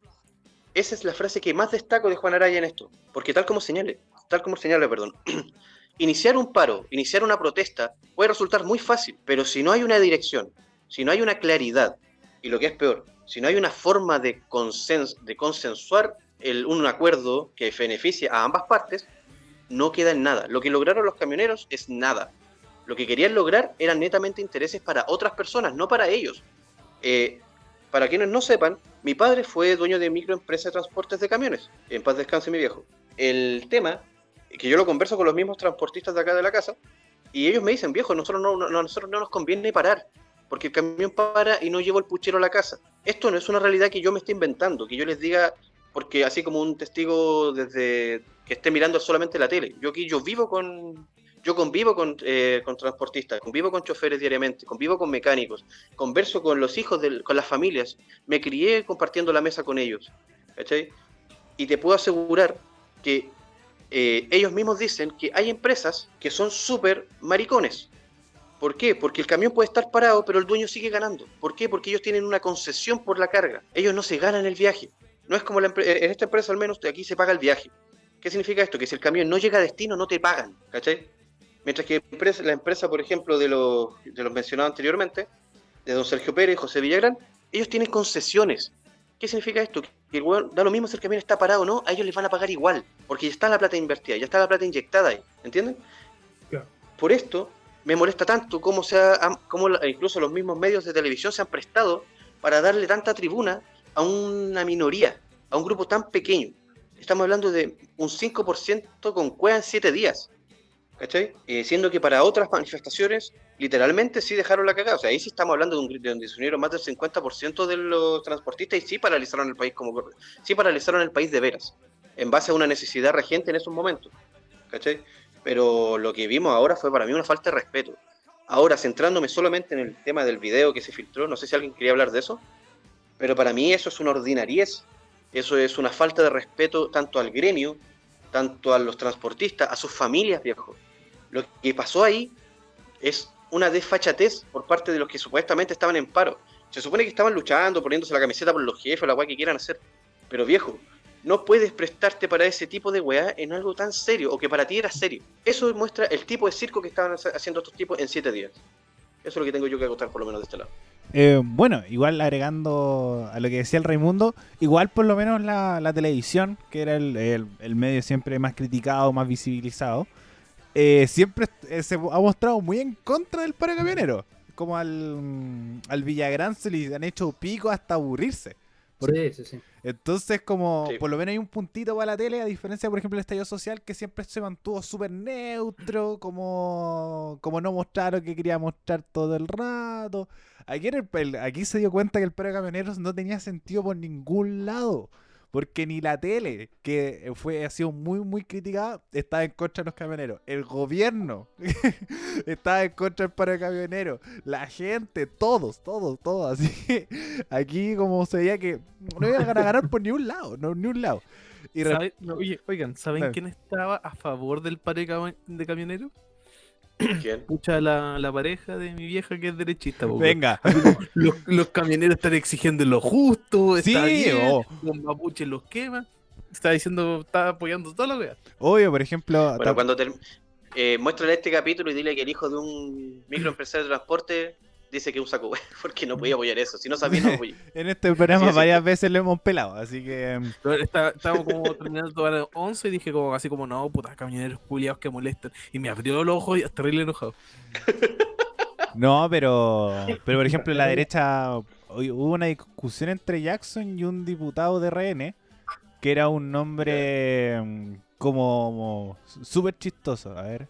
Esa es la frase que más destaco de Juan Araya en esto, porque tal como señale, tal como señala, perdón, [clears throat] iniciar un paro, iniciar una protesta puede resultar muy fácil, pero si no hay una dirección, si no hay una claridad, y lo que es peor, si no hay una forma de, consens de consensuar el, un acuerdo que beneficie a ambas partes, no queda en nada. Lo que lograron los camioneros es nada. Lo que querían lograr eran netamente intereses para otras personas, no para ellos. Eh, para quienes no sepan, mi padre fue dueño de microempresa de transportes de camiones. En paz descanse mi viejo. El tema, que yo lo converso con los mismos transportistas de acá de la casa, y ellos me dicen, viejo, nosotros no, no, nosotros no nos conviene parar, porque el camión para y no llevo el puchero a la casa. Esto no es una realidad que yo me esté inventando, que yo les diga, porque así como un testigo desde que esté mirando solamente la tele. Yo aquí yo vivo con, yo convivo con, eh, con, transportistas, convivo con choferes diariamente, convivo con mecánicos, converso con los hijos, de, con las familias, me crié compartiendo la mesa con ellos. ¿cachai? Y te puedo asegurar que eh, ellos mismos dicen que hay empresas que son súper maricones. ¿Por qué? Porque el camión puede estar parado, pero el dueño sigue ganando. ¿Por qué? Porque ellos tienen una concesión por la carga. Ellos no se ganan el viaje. No es como la en esta empresa al menos aquí se paga el viaje. ¿Qué significa esto? Que si el camión no llega a destino no te pagan, ¿cachai? Mientras que la empresa, por ejemplo, de los, de los mencionados anteriormente, de don Sergio Pérez, José Villagrán, ellos tienen concesiones. ¿Qué significa esto? Que el da lo mismo si el camión está parado o no, a ellos les van a pagar igual, porque ya está la plata invertida, ya está la plata inyectada ahí, ¿entienden? Por esto, me molesta tanto cómo, se cómo incluso los mismos medios de televisión se han prestado para darle tanta tribuna a una minoría, a un grupo tan pequeño. Estamos hablando de un 5% con cueva en 7 días. ¿Cachai? Eh, siendo que para otras manifestaciones, literalmente sí dejaron la cagada. O sea, ahí sí estamos hablando de, un, de donde se unieron más del 50% de los transportistas y sí paralizaron el país como sí paralizaron el país de veras, en base a una necesidad regente en esos momentos. ¿Cachai? pero lo que vimos ahora fue para mí una falta de respeto. Ahora, centrándome solamente en el tema del video que se filtró, no sé si alguien quería hablar de eso, pero para mí eso es una ordinariez, eso es una falta de respeto tanto al gremio, tanto a los transportistas, a sus familias, viejo. Lo que pasó ahí es una desfachatez por parte de los que supuestamente estaban en paro. Se supone que estaban luchando, poniéndose la camiseta por los jefes, la guay que quieran hacer. Pero viejo, no puedes prestarte para ese tipo de weá en algo tan serio o que para ti era serio. Eso demuestra el tipo de circo que estaban haciendo estos tipos en siete días. Eso es lo que tengo yo que contar por lo menos de este lado. Eh, bueno, igual agregando a lo que decía el Raimundo, igual por lo menos la, televisión, que era el, medio siempre más criticado, más visibilizado, eh, siempre eh, se ha mostrado muy en contra del paro camionero. Como al, al Villagrán se le han hecho pico hasta aburrirse. Sí, sí, sí. Entonces, como por lo menos hay un puntito para la tele, a diferencia, por ejemplo, del estallido social, que siempre se mantuvo súper neutro, como, como no mostrar lo que quería mostrar todo el rato. Aquí, el, aquí se dio cuenta que el perro de camioneros no tenía sentido por ningún lado. Porque ni la tele, que fue, ha sido muy, muy criticada, estaba en contra de los camioneros. El gobierno [laughs] estaba en contra del paro de camioneros. La gente, todos, todos, todos. Así que aquí como se veía que no iban a ganar por ni un lado, no, ni un lado. Y oye, oigan, ¿saben quién estaba a favor del paro de camioneros? ¿Quién? Pucha, la, la, pareja de mi vieja que es derechista. Venga. Los, los, camioneros están exigiendo lo justo. Sí, oh. Los mapuches los queman. Está diciendo, está apoyando toda la wea. Obvio, por ejemplo. Bueno, cuando te, eh, muéstrale este capítulo y dile que el hijo de un microempresario de transporte dice que un saco [laughs] porque no podía apoyar eso. Si no sabía, no apoyé. [laughs] en este programa varias veces lo hemos pelado, así que. Em, Estábamos como terminando todas las 11 y dije, como así como, no, puta, camioneros culiados que molestan. Y me abrió los ojos y hasta terrible enojado. [laughs] No, pero. Pero por ejemplo, en la derecha hubo una discusión entre Jackson y un diputado de RN que era un nombre em, como, como súper chistoso. A ver.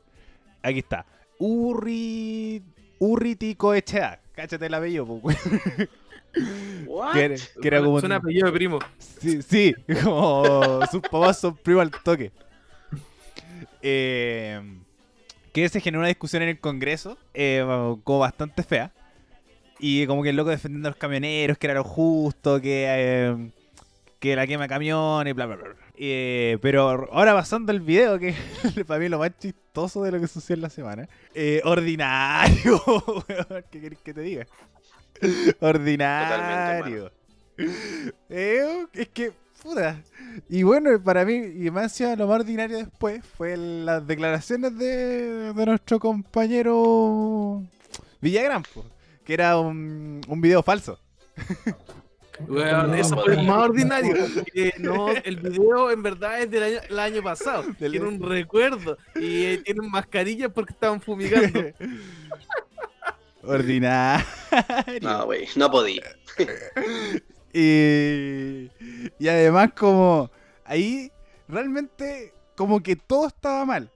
Aquí está. Urri Urritico Echea. Cáchate el apellido, Que, que, era como. un apellido de primo. Sí, sí como sus papás son primos al toque. Eh, que se generó una discusión en el Congreso, eh, como bastante fea. Y como que el loco defendiendo a los camioneros, que era lo justo, que, eh, que la quema camión y bla, bla, bla. Eh, pero ahora pasando el video, que [laughs] para mí es lo más chistoso de lo que sucedió en la semana. Eh, ordinario, [laughs] ¿qué querés que te diga? Ordinario. Eh, es que, puta. Y bueno, para mí, y más encima, lo más ordinario después fue las declaraciones de, de nuestro compañero Villagrán, que era un, un video falso. [laughs] Weón, eso no, fue no. más ordinario. no, el video en verdad es del año, el año pasado. [laughs] Del- Tiene un recuerdo. Y eh, tienen mascarillas porque estaban fumigando. [laughs] Ordinario. No, güey, no podía. [laughs] Y, y además como ahí realmente como que todo estaba mal.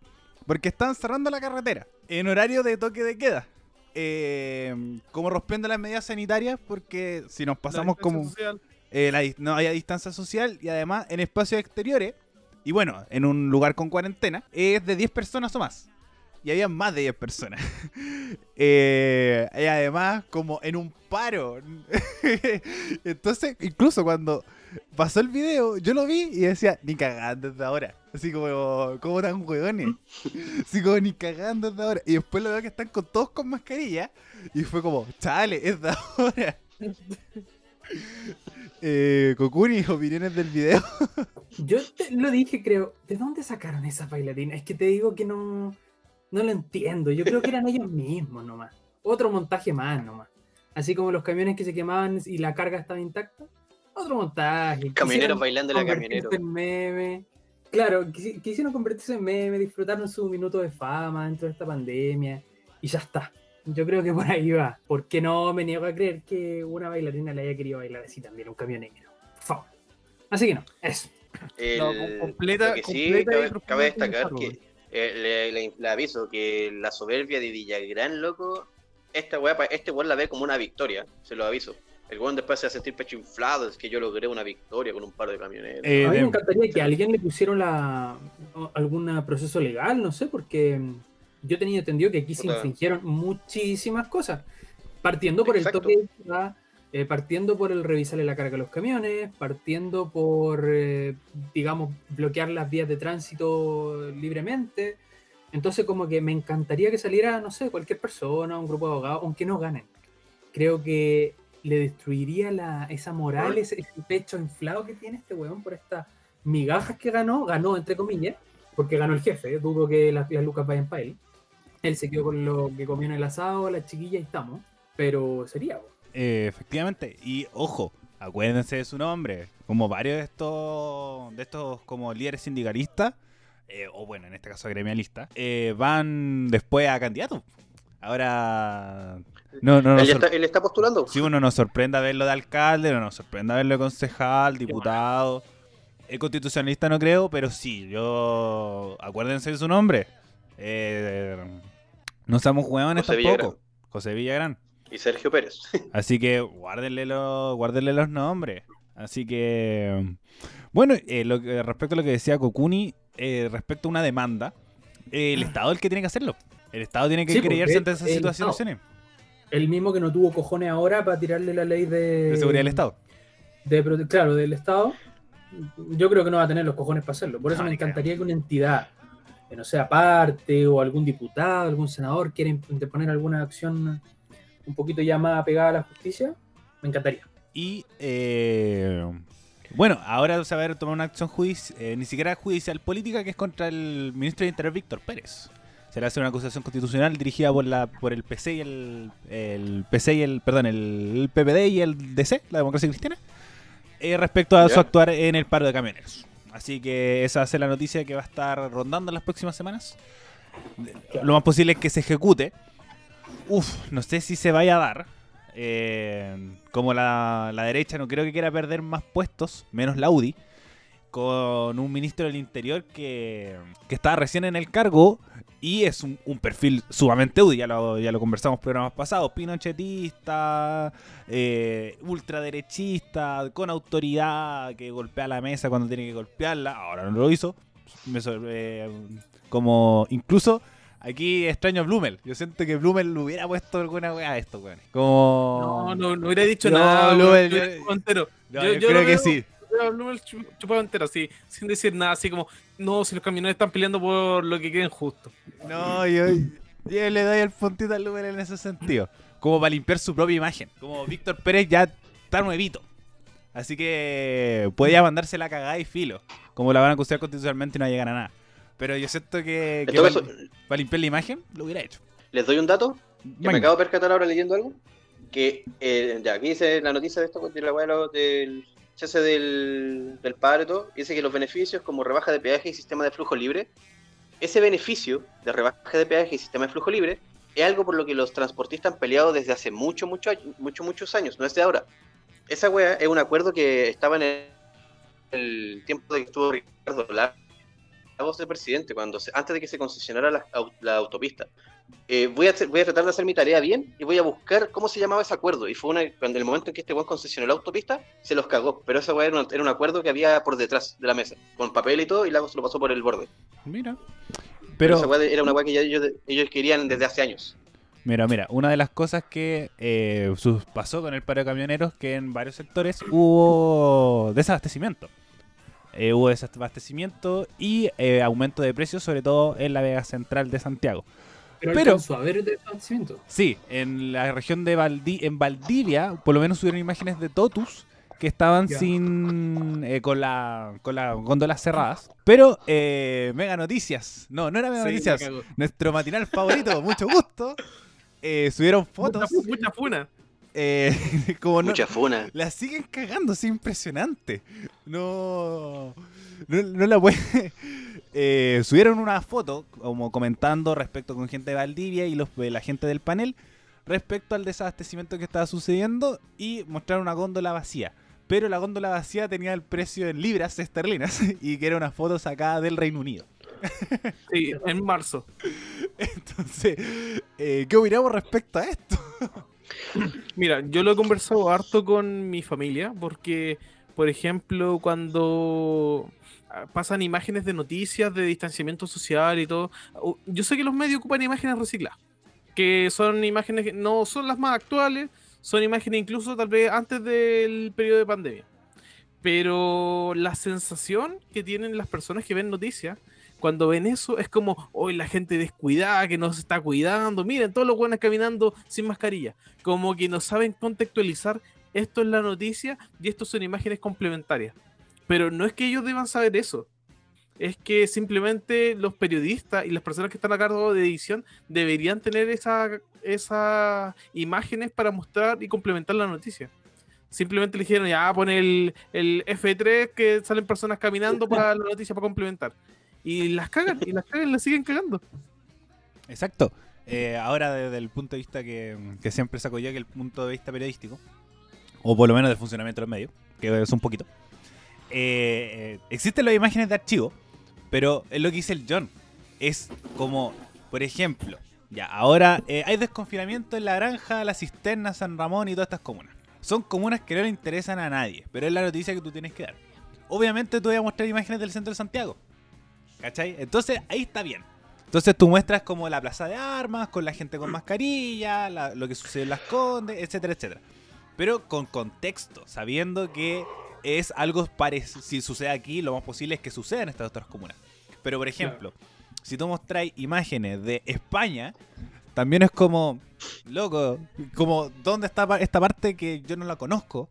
Porque estaban cerrando la carretera en horario de toque de queda. Eh, como rompiendo las medidas sanitarias porque si nos pasamos La como eh, la no haya distancia social y además en espacios exteriores y bueno, en un lugar con cuarentena es de 10 personas o más. Y había más de 10 personas. [laughs] Eh, y además como en un paro. [laughs] Entonces, incluso cuando pasó el video, yo lo vi y decía, ni cagando desde ahora. Así como, como tan hueones. Así como ni cagando desde ahora. Y después lo veo que están con todos con mascarilla. Y fue como, chale, es de ahora. [laughs] eh, Kokuni, opiniones del video. Yo te lo dije, creo. ¿De dónde sacaron esas bailarinas? Es que te digo que no, no lo entiendo. Yo creo que eran ellos mismos nomás. Otro montaje más nomás. Así como los camiones que se quemaban y la carga estaba intacta. Otro montaje. Camioneros bailando la convertirse camionero. en meme. Claro, quisi- quisieron convertirse en meme, disfrutaron su minuto de fama dentro de esta pandemia. Y ya está. Yo creo que por ahí va. Porque no me niego a creer que una bailarina le haya querido bailar así también a un camionero. Por favor. Así que no, eso. El- No, com- completa- lo que sí, cabe, destacar que eh, le, le- le aviso que la soberbia de Villagrán, loco, esta weá, pa- este weón la ve como una victoria, se lo aviso. El weón después se va a sentir pecho inflado, es que yo logré una victoria con un par de camioneros. Eh, A mí de- me encantaría que a alguien le pusieron la, algún proceso legal, no sé, porque mm, yo tenía entendido que aquí se infringieron muchísimas cosas. Partiendo por Exacto. el toque de eh, partiendo por el revisarle la carga a los camiones, partiendo por, eh, digamos, bloquear las vías de tránsito libremente. Entonces, como que me encantaría que saliera, no sé, cualquier persona, un grupo de abogados, aunque no ganen. Creo que le destruiría la, esa moral, ese, ese pecho inflado que tiene este weón por estas migajas que ganó, ganó entre comillas, porque ganó el jefe, dudo que las, las lucas vayan para él. Él se quedó con lo que comió en el asado, la chiquilla y estamos, pero sería. Eh, efectivamente. Y ojo, acuérdense de su nombre. Como varios de estos, de estos como líderes sindicalistas, eh, o bueno, en este caso gremialistas, eh, van después a candidatos. Ahora, no, no él, está, él está postulando. si uno nos sorprenda verlo de alcalde, no nos sorprenda verlo de concejal, diputado. El constitucionalista no creo, pero sí, yo. Acuérdense de su nombre. Eh, no seamos huevones tampoco. Villagrán. José Villagrán. Y Sergio Pérez. [laughs] Así que guárdenle, los, guárdenle los nombres. Así que. Bueno, eh, lo respecto a lo que decía Kokuni, eh, respecto a una demanda, eh, el Estado es el que tiene que hacerlo. El Estado tiene que Sí, pues, creerse ante esas situaciones El mismo que no tuvo cojones ahora para tirarle la ley de, de seguridad del Estado. de claro, del Estado, yo creo que no va a tener los cojones para hacerlo. Por eso No, me encantaría que una entidad, que no sea parte, o algún diputado, algún senador, quiera interponer alguna acción un poquito ya más apegada a la justicia, me encantaría. Y eh, bueno, ahora se va a tomar una acción judicial, ni siquiera judicial política, que es contra el ministro de Interior Víctor Pérez. Se le hace una acusación constitucional dirigida por la por el PC y el, el PC y el perdón el, PPD y el DC, la Democracia Cristiana, eh, respecto a Ya. su actuar en el paro de camioneros. Así que esa va a ser la noticia que va a estar rondando en las próximas semanas. Lo más posible es que se ejecute. Uf, no sé si se vaya a dar. Eh, como la, la derecha no creo que quiera perder más puestos, menos la UDI, con un ministro del Interior que, que estaba recién en el cargo y es un, un perfil sumamente UDI, ya lo, ya lo conversamos en programas pasados, pinochetista, eh, ultraderechista, con autoridad, que golpea la mesa cuando tiene que golpearla, ahora no lo hizo, Me eh, como incluso Aquí extraño a Blumel. Yo siento que Blumel le hubiera puesto alguna weá a esto, weón. Como. No, no, no hubiera dicho No, nada. no, weón, el- yo yo- yo, yo creo que veo- sí. Blumenau chu- chupado entero, así, sin decir nada, así como, no, si los camioneros están peleando por lo que creen justo. No, yo, yo le doy el puntito al Lumen en ese sentido. Como para limpiar su propia imagen. Como Víctor Pérez ya está nuevito. Así que podía mandarse la cagada y filo. Como la van a acusar constitucionalmente y no llegan a nada. Pero yo siento que, para, caso, limpiar la imagen lo hubiera hecho. les doy un dato que me acabo de percatar ahora leyendo algo. Que eh, ya aquí dice la noticia de esto, de la weá de lo- del del, padre y todo. Dice que los beneficios como rebaja de peaje y sistema de flujo libre. Ese beneficio de rebaja de peaje y sistema de flujo libre es algo por lo que los transportistas han peleado desde hace mucho, mucho, mucho, muchos años, no es de ahora. Esa weá es un acuerdo que estaba en el, el tiempo de que estuvo Ricardo Lagos de presidente, cuando se- antes de que se concesionara la, la autopista. Eh, voy, a hacer- voy a tratar de hacer mi tarea bien y voy a buscar cómo se llamaba ese acuerdo. Y fue una, cuando el momento en que este weón concesionó la autopista, se los cagó. Pero esa weá era, un- era un acuerdo que había por detrás de la mesa, con papel y todo, y Lagos se lo pasó por el borde. Mira. Pero, esa era una weá que ya ellos, ellos querían desde hace años. mira, mira, una de las cosas que eh, pasó con el paro de camioneros que en varios sectores hubo desabastecimiento. Eh, hubo desabastecimiento y eh, aumento de precios, sobre todo en la Vega Central de Santiago. Pero, Pero- alcanzó a ver el desabastecimiento. Sí, en la región de Valdi en Valdivia, por lo menos subieron imágenes de Totus que estaban sin eh, con la con las góndolas cerradas. Pero eh, Mega Noticias, no, no era Mega Sí, Noticias, nuestro matinal favorito, [laughs] mucho gusto. eh, subieron fotos, Mucha, mucha funa. eh, [laughs] como no, Mucha funa. la siguen cagando, es impresionante. No. No, no la puede. Eh, subieron una foto como comentando respecto con gente de Valdivia y los, eh, la gente del panel respecto al desabastecimiento que estaba sucediendo y mostraron una góndola vacía. Pero la góndola vacía tenía el precio en libras esterlinas [laughs] y que era una foto sacada del Reino Unido. [laughs] Sí, en marzo. Entonces, eh, ¿qué opinamos respecto a esto? [laughs] Mira, yo lo he conversado harto con mi familia porque, por ejemplo, cuando pasan imágenes de noticias de distanciamiento social y todo, u- yo sé que los medios ocupan imágenes recicladas, que son imágenes que no son las más actuales, son imágenes incluso tal vez antes del periodo de pandemia. Pero la sensación que tienen las personas que ven noticias cuando ven eso es como, hoy la gente descuidada, que no se está cuidando, miren, todos los buenos caminando sin mascarilla como que no saben contextualizar esto es la noticia y esto son imágenes complementarias. Pero no es que ellos deban saber eso. Es que simplemente los periodistas y las personas que están a cargo de edición deberían tener esa- esas imágenes para mostrar y complementar la noticia. Simplemente le dijeron, ya pone el, el F3 que salen personas caminando para la noticia para complementar. Y las cagan, y las cagan, las siguen cagando. Exacto. Eh, ahora desde el punto de vista que, que siempre saco yo, que el punto de vista periodístico, o por lo menos del funcionamiento de los medios, que es un poquito, eh, eh, existen las imágenes de archivo, pero es lo que dice el John. Es como, por ejemplo, ya, ahora eh, hay desconfinamiento en la granja, la cisterna, San Ramón y todas estas comunas. Son comunas que no le interesan a nadie, pero es la noticia que tú tienes que dar. Obviamente tú voy a mostrar imágenes del centro de Santiago. ¿Cachai? Entonces ahí está bien. Entonces tú muestras como la plaza de armas, con la gente con mascarilla, la- lo que sucede en las condes, etcétera, etcétera. Pero con contexto, sabiendo que es algo parecido, si sucede aquí, lo más posible es que suceda en estas otras comunas. Pero por ejemplo, si tú mostráis imágenes de España, también es como, loco, como, ¿dónde está esta parte que yo no la conozco?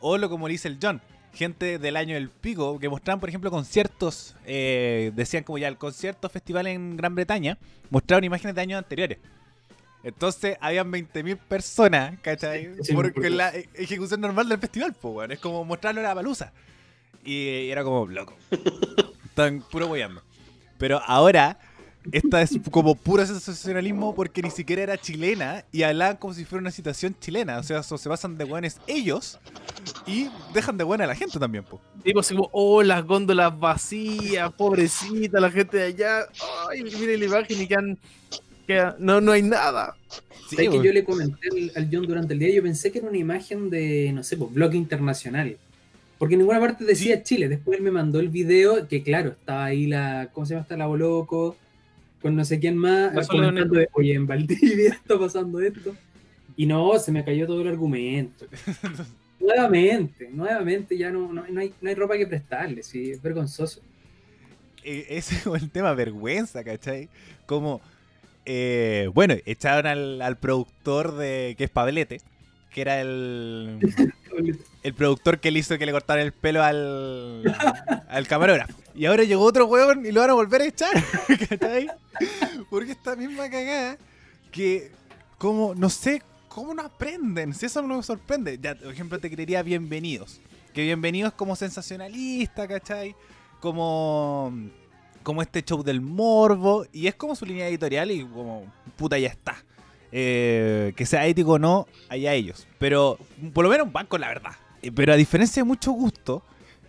O lo como dice el John, gente del año del pico, que mostraban, por ejemplo, conciertos, eh, decían como ya el concierto festival en Gran Bretaña, mostraron imágenes de años anteriores. Entonces habían 20.000 personas, ¿cachai? Sí, Porque porque- la ejecución normal del festival, pues, weón. Es como mostrarlo en la palusa. Y era como, loco. [laughs] Están puro boyando. Pero ahora, esta es como puro sensacionalismo porque ni siquiera era chilena y hablaban como si fuera una situación chilena. O sea, so- se basan de buenos ellos y dejan de buena a la gente también, pues. Tipo así como, oh, las góndolas vacías, pobrecita, la gente de allá. Ay, mire la imagen y quedan, no, no hay nada. Sí, ¿Sabes que weón. yo le comenté al, al John durante el día? Yo pensé que era una imagen de, no sé, pues, blog internacional. Porque en ninguna parte decía Chile. Después él me mandó el video, que claro, estaba ahí la, ¿cómo se llama? Está la Boloco, con no sé quién más, comentando de, oye, en Valdivia [laughs] está pasando esto. Y no, se me cayó todo el argumento. [laughs] nuevamente, nuevamente ya no, no, no hay, no hay ropa que prestarle, sí, es vergonzoso. Eh, ese es el tema, vergüenza, ¿cachai? Como, eh, bueno, echaron al, productor de que es Pablete, que era el, el productor que le hizo que le cortara el pelo al, al camarógrafo. Y ahora llegó otro weón y lo van a volver a echar, [laughs] ¿cachai? Porque esta misma cagada que, como, no sé, ¿cómo no aprenden? Si eso no me sorprende. Ya, por ejemplo, te creería Bienvenidos. Que Bienvenidos como sensacionalista, ¿cachai? Como, como este show del morbo. Y es como su línea editorial y como, puta, ya está. Eh, que sea ético o no, allá ellos. Pero por lo menos van con la verdad. Eh, Pero a diferencia de mucho gusto,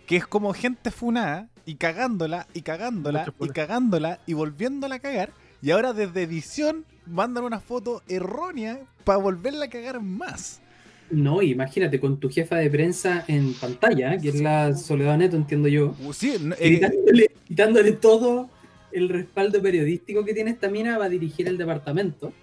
que es como gente funada y cagándola y cagándola y cagándola y volviéndola a cagar. Y ahora desde edición mandan una foto errónea para volverla a cagar más. No, imagínate, con tu jefa de prensa en pantalla, que es la Soledad Neto, entiendo yo, Uh, Sí, no, eh, quitándole, quitándole todo el respaldo periodístico que tiene esta mina va a dirigir el departamento. O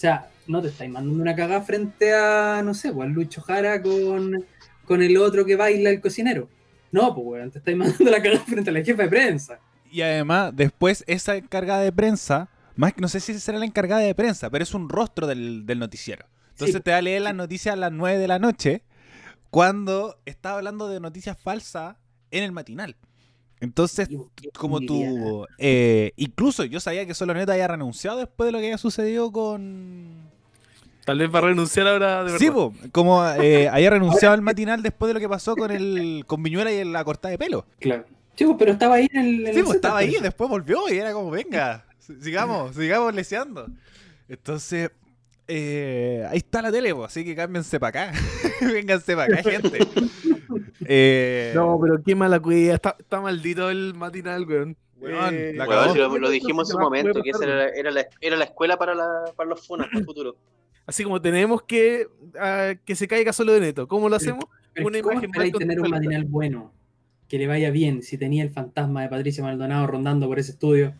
sea, no te estáis mandando una cagada frente a, no sé, pues, Lucho Jara con, con el otro que baila el cocinero. No, pues, weón, te estáis mandando la cagada frente a la jefa de prensa. y además, después esa encargada de prensa, más que no sé si será la encargada de prensa, pero es un rostro del, del noticiero. Entonces Sí. te va a leer las noticias a las 9 de la noche cuando estaba hablando de noticias falsas en el matinal. Entonces, Y- como y- tú, eh, incluso yo sabía que Solo Neta había renunciado después de lo que había sucedido con... Tal vez va a renunciar ahora de verdad. Sí, po, como eh, [laughs] había renunciado al matinal después de lo que pasó con el con Viñuela y la cortada de pelo. Claro. Sí, pues, pero estaba ahí en el. en Sí, el pues estaba ahí, parece. después volvió y era como, venga, si- sigamos, sigamos leseando. Entonces, eh, ahí está la tele, así que cámbiense para acá. [laughs] Vénganse para acá, gente. Eh, No, pero qué mala cuida. Está, está maldito el matinal, weón. Weón, Eh, la Weón, cagó. si lo, lo dijimos en su momento, que esa era, era la, era la escuela para, la, para los funas, para el futuro. Así como tenemos que ah, que se caiga solo de neto. ¿Cómo lo hacemos? Pero una ¿Cómo imagen mal tener un matinal bueno? Que le vaya bien si tenía el fantasma de Patricia Maldonado rondando por ese estudio.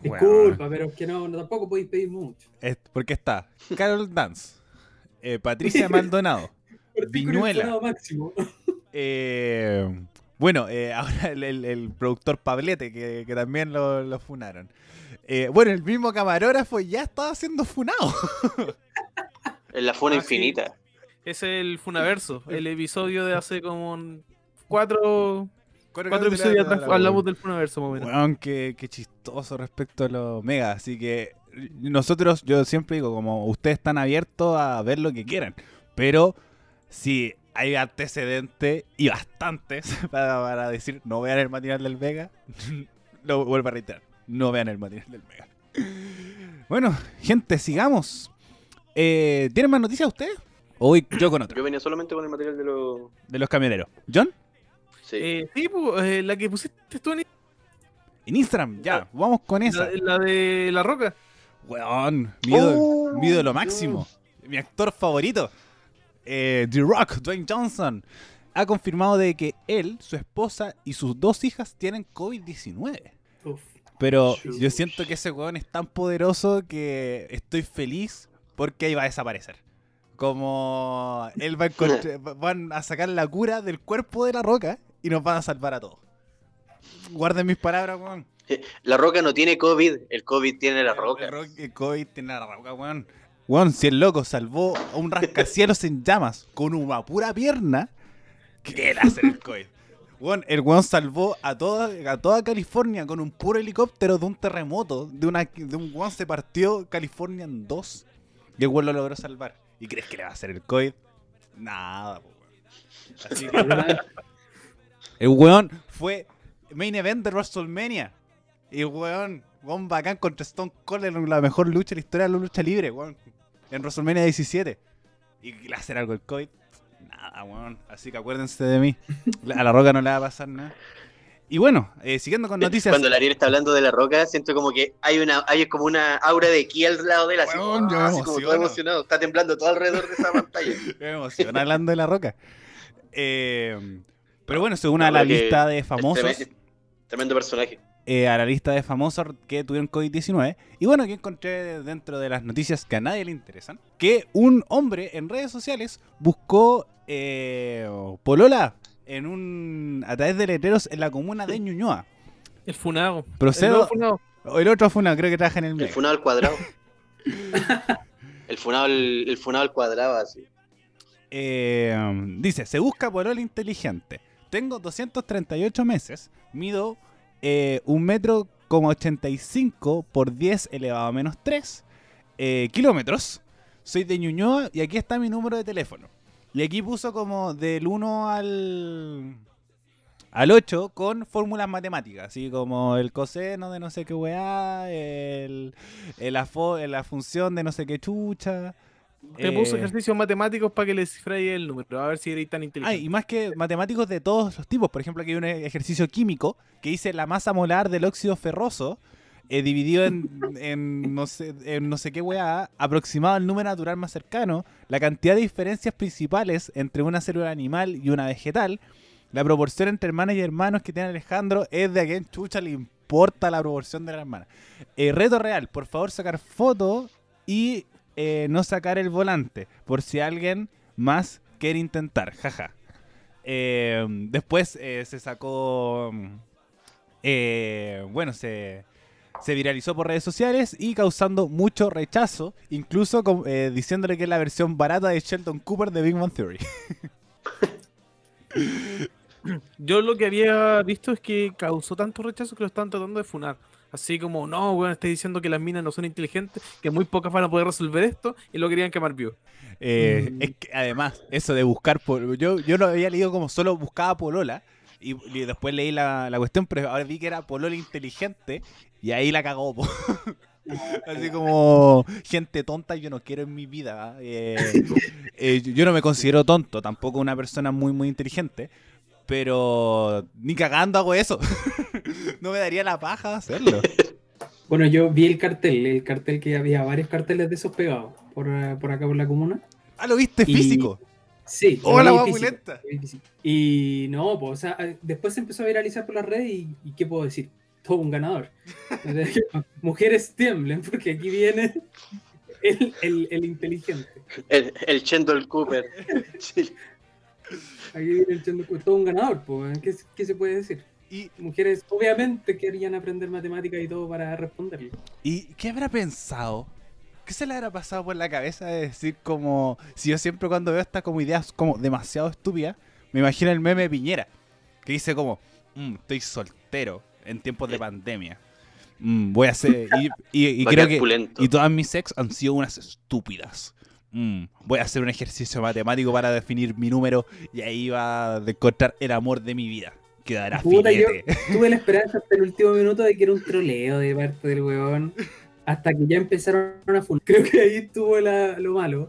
Disculpa, pero es que no, no- tampoco podéis pedir mucho. Es- porque está Carol Dance, eh, Patricia Maldonado, [laughs] Viñuela. Máximo. [laughs] eh, bueno, eh, ahora el, el- el productor Pablete, que, que también lo, lo funaron. Eh, bueno, el mismo camarógrafo ya estaba siendo funado. [laughs] En la funa Ah, sí. infinita. Es el Funaverso, el episodio de hace como un- cuatro, episodios atrás hablamos del Funaverso, más o menos. Weón, qué, qué chistoso respecto a los megas. Así que nosotros, yo siempre digo, como ustedes están abiertos a ver lo que quieran. Pero si hay antecedentes y bastantes [laughs] para, para decir no vean el matinal del Vega, [laughs] lo vuelvo a reiterar, no vean el matinal del Vega. Bueno, gente, sigamos. Eh, ¿Tienen más noticias ustedes? O voy yo con [clears throat] otro, Yo venía solamente con el material de los. de los camioneros. ¿John? Sí. Eh, sí, pues, eh, la que pusiste tú en En Instagram, ya, vamos con esa. la, la de La Roca. Weón, mi ídolo, Oh, ídolo máximo. Mi actor favorito. eh, The Rock, Dwayne Johnson. Ha confirmado de que él, su esposa y sus dos hijas tienen COVID-19. Uf. Pero yo siento que ese weón es tan poderoso que estoy feliz porque ahí va a desaparecer. Como él va a encontrar- [laughs] van a sacar la cura del cuerpo de la roca y nos van a salvar a todos. Guarden mis palabras, weón. La roca no tiene COVID, el COVID tiene la roca. El, rock- el COVID tiene la roca, weón. Weón, si el loco salvó a un rascacielos en llamas con una pura pierna, ¿qué le hace el COVID? Weón, el weón salvó a toda, a toda California con un puro helicóptero de un terremoto. De, una, de un weón se partió California en dos. Y el weón lo logró salvar. ¿Y crees que le va a hacer el COVID? Nada, po, weón. Así que [laughs] el weón fue main event de WrestleMania. Y weón, weón bacán contra Stone Cold en la mejor lucha de la historia de la lucha libre, weón. En WrestleMania 17. Y le hacer algo el COVID. Nada, weón. Así que acuérdense de mí. A la roca no le va a pasar nada. Y bueno, eh, siguiendo con noticias. Cuando el Ariel está hablando de la roca, siento como que hay una, hay como una aura de ki al lado de él, así, Weón, yo así como todo emocionado, está temblando todo alrededor de esa pantalla. [laughs] Me emociona hablando de la roca. Eh, pero bueno, según una de La lista de famosos. tremendo, tremendo personaje. eh, a la lista de famosos que tuvieron COVID-19. Y bueno, que encontré dentro de las noticias que a nadie le interesan, que un hombre en redes sociales buscó eh, Polola en un a través de letreros en la comuna de Ñuñoa. El funado. Procedo- El funado. O el otro una, creo que trabaja en el El medio. funado al cuadrado. [laughs] el funado al, el funado al cuadrado, así. Eh, dice, se busca polola inteligente. Tengo 238 meses, mido eh, un metro como 85 por 10 elevado a menos 3 eh, kilómetros. Soy de Ñuñoa y aquí está mi número de teléfono. Y aquí puso como del 1 al, al 8 con fórmulas matemáticas, así como el coseno de no sé qué weá, el, el la, fo- la función de no sé qué chucha. Te puso Eh, ejercicios matemáticos para que le cifréis el número. A ver si eres tan Ah, inteligente. y más que matemáticos de todos los tipos. Por ejemplo, aquí hay un ejercicio químico que dice la masa molar del óxido ferroso eh, dividido en, [laughs] en no sé, en no sé qué weá, aproximado al número natural más cercano, la cantidad de diferencias principales entre una célula animal y una vegetal, la proporción entre hermanas y hermanos que tiene Alejandro es de a quién chucha le importa la proporción de la hermana. Eh, reto real, por favor sacar foto y eh, no sacar el volante, por si alguien más quiere intentar, jaja. Eh, después eh, se sacó, bueno, se, se viralizó por redes sociales y causando mucho rechazo, incluso diciéndole que es la versión barata de Sheldon Cooper de Big Man Theory. [laughs] Yo lo que había visto es que causó tanto rechazo que lo están tratando de funar. Así como, no, weón, estoy diciendo que las minas no son inteligentes, que muy pocas van a poder resolver esto, y lo querían quemar vivo. Eh, Mm. Es que además, eso de buscar, pol- yo, yo lo había leído como solo buscaba Polola y, y después leí la, la cuestión, pero ahora vi que era Polola inteligente y ahí la cagó. po. [laughs] Así como gente tonta yo no quiero en mi vida. Eh, eh, yo no me considero tonto, tampoco una persona muy muy inteligente, pero ni cagando hago eso. [laughs] no me daría la paja hacerlo. Bueno, yo vi el cartel, el cartel que había varios carteles de esos pegados por, por acá por la comuna. Ah, lo viste Y- físico. Sí. Hola, vi va muy físico, lenta. lo vi físico. Y no, pues, o sea, después se empezó a viralizar por las redes y, y ¿qué puedo decir? Todo un ganador. [laughs] Mujeres tiemblen porque aquí viene el, el, el inteligente. El, el Sheldon Cooper. Sí. [laughs] Aquí viene el Chendo- todo un ganador, pues, ¿qué, qué se puede decir? Y, Mujeres obviamente querían aprender matemáticas y todo para responderle. ¿Y qué habrá pensado? ¿Qué se le habrá pasado por la cabeza de decir como... Si yo siempre cuando veo estas como ideas como demasiado estúpidas, me imagino el meme de Piñera, que dice como, "Mm, estoy soltero en tiempos de pandemia. Mm, voy a hacer... [laughs] Y, creo que... pulento. Y todas mis ex han sido unas estúpidas. Mm, voy a hacer un ejercicio matemático para definir mi número y ahí va a encontrar el amor de mi vida. Quedará Puta, yo [laughs] tuve la esperanza hasta el último minuto de que era un troleo de parte del weón. Hasta que ya empezaron a funar. Creo que ahí estuvo la- lo malo.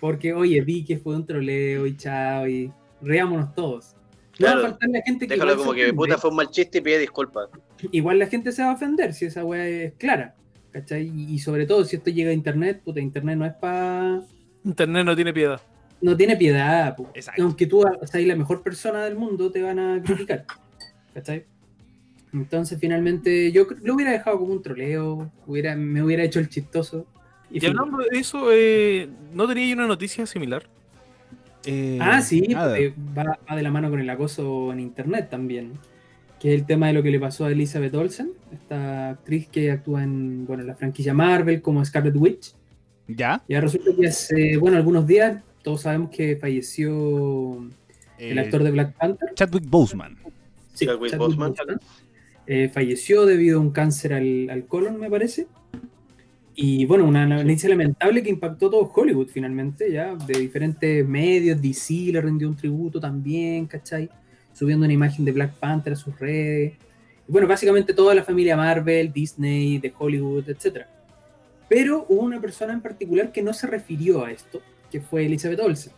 Porque, oye, vi que fue un troleo y chao y reámonos todos. No Claro, va a faltar la gente que Déjalo como que puta fue un mal chiste y pide disculpas. igual la gente se va a ofender si esa weá es clara. ¿Cachai? Y, y sobre todo si esto llega a internet, puta, internet no es para... Internet no tiene piedad. No tiene piedad. Aunque tú seas la mejor persona del mundo, te van a criticar. [laughs] ¿Cachai? Entonces, finalmente, yo lo hubiera dejado como un troleo, hubiera, me hubiera hecho el chistoso. Y Y hablando de eso, eh, ¿no tenía una noticia similar? Eh, Ah, sí, eh, va, va de la mano con el acoso en internet también. Que es el tema de lo que le pasó a Elizabeth Olsen, esta actriz que actúa en bueno, la franquicia Marvel como Scarlet Witch. ¿Ya? Ya resulta que hace, bueno, algunos días, todos sabemos que falleció el Eh, actor de Black Panther. Chadwick Boseman. Sí, Chadwick Chadwick Boseman. Boseman. Eh, falleció debido a un cáncer al, al colon, me parece. Y bueno, una noticia lamentable que impactó todo Hollywood finalmente, ya, de diferentes medios, DC le rindió un tributo también, ¿cachai? Subiendo una imagen de Black Panther a sus redes. Y bueno, básicamente toda la familia Marvel, Disney, de Hollywood, etc. Pero hubo una persona en particular que no se refirió a esto, que fue Elizabeth Olsen,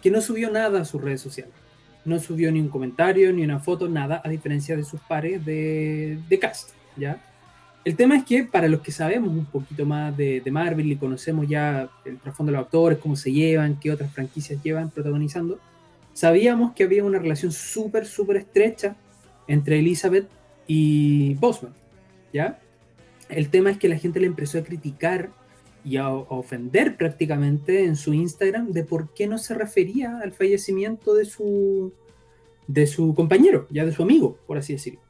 que no subió nada a sus redes sociales no subió ni un comentario, ni una foto, nada, a diferencia de sus pares de, de cast, ¿ya? El tema es que para los que sabemos un poquito más de, de Marvel y conocemos ya el trasfondo de los actores, cómo se llevan, qué otras franquicias llevan protagonizando, sabíamos que había una relación súper, súper estrecha entre Elizabeth y Bosman, ¿ya? El tema es que la gente le empezó a criticar y a, ofender prácticamente en su Instagram de por qué no se refería al fallecimiento de su, de su compañero, ya de su amigo, por así decirlo.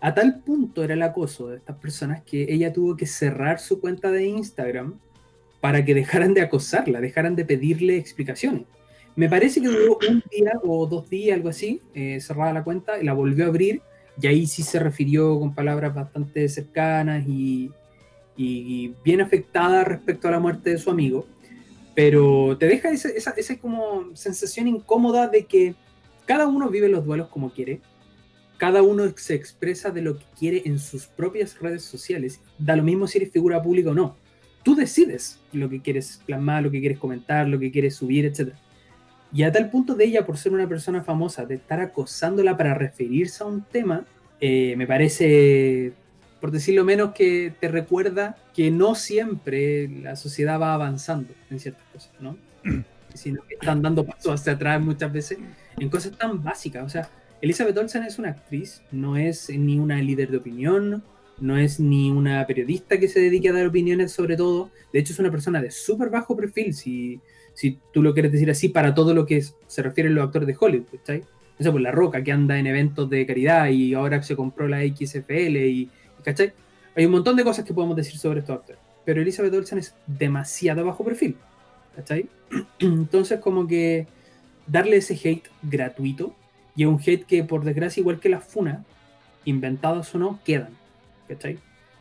A tal punto era el acoso de estas personas que ella tuvo que cerrar su cuenta de Instagram para que dejaran de acosarla, dejaran de pedirle explicaciones. Me parece que duró un día o dos días, algo así, eh, cerrada la cuenta, y la volvió a abrir, y ahí sí se refirió con palabras bastante cercanas y, y bien afectada respecto a la muerte de su amigo. Pero te deja esa, esa, como sensación incómoda de que cada uno vive los duelos como quiere, cada uno se expresa de lo que quiere en sus propias redes sociales. Da lo mismo si eres figura pública o no. Tú decides lo que quieres plasmar, lo que quieres comentar, lo que quieres subir, etc. Y a tal punto de ella, por ser una persona famosa, de estar acosándola para referirse a un tema, eh, me parece, por decirlo menos, que te recuerda que no siempre la sociedad va avanzando en ciertas cosas, ¿no? [clears throat] Sino que están dando pasos hacia atrás muchas veces en cosas tan básicas. O sea, Elizabeth Olsen es una actriz, no es ni una líder de opinión, no es ni una periodista que se dedique a dar opiniones sobre todo. De hecho, es una persona de súper bajo perfil, si, si tú lo quieres decir así, para todo lo que se refiere a los actores de Hollywood, ¿cachai? O sea, pues La Roca, que anda en eventos de caridad y ahora se compró la XFL y, ¿cachai? Hay un montón de cosas que podemos decir sobre estos actores. Pero Elizabeth Olsen es demasiado bajo perfil, ¿cachai? [clears throat] Entonces, como que darle ese hate gratuito y un hate que, por desgracia, igual que las funas, inventadas o no, quedan. ¿Cachai?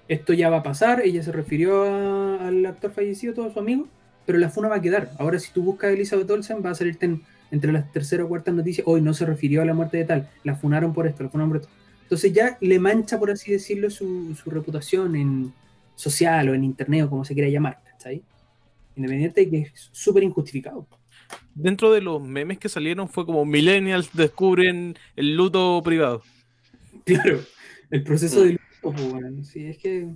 Esto ya va a pasar, ella se refirió a- al actor fallecido, todo su amigo, pero la funa va a quedar. Ahora, si tú buscas a Elizabeth Olsen, va a salirte en- entre las terceras o cuartas noticias, hoy no se refirió a la muerte de tal, la funaron por esto, la funaron por esto. Entonces ya le mancha, por así decirlo, su, su reputación en social o en internet o como se quiera llamar, ¿cachai? Independiente de que es súper injustificado. Dentro de los memes que salieron fue como Millennials descubren el luto privado. Claro, el proceso de luto, pues, sí, es que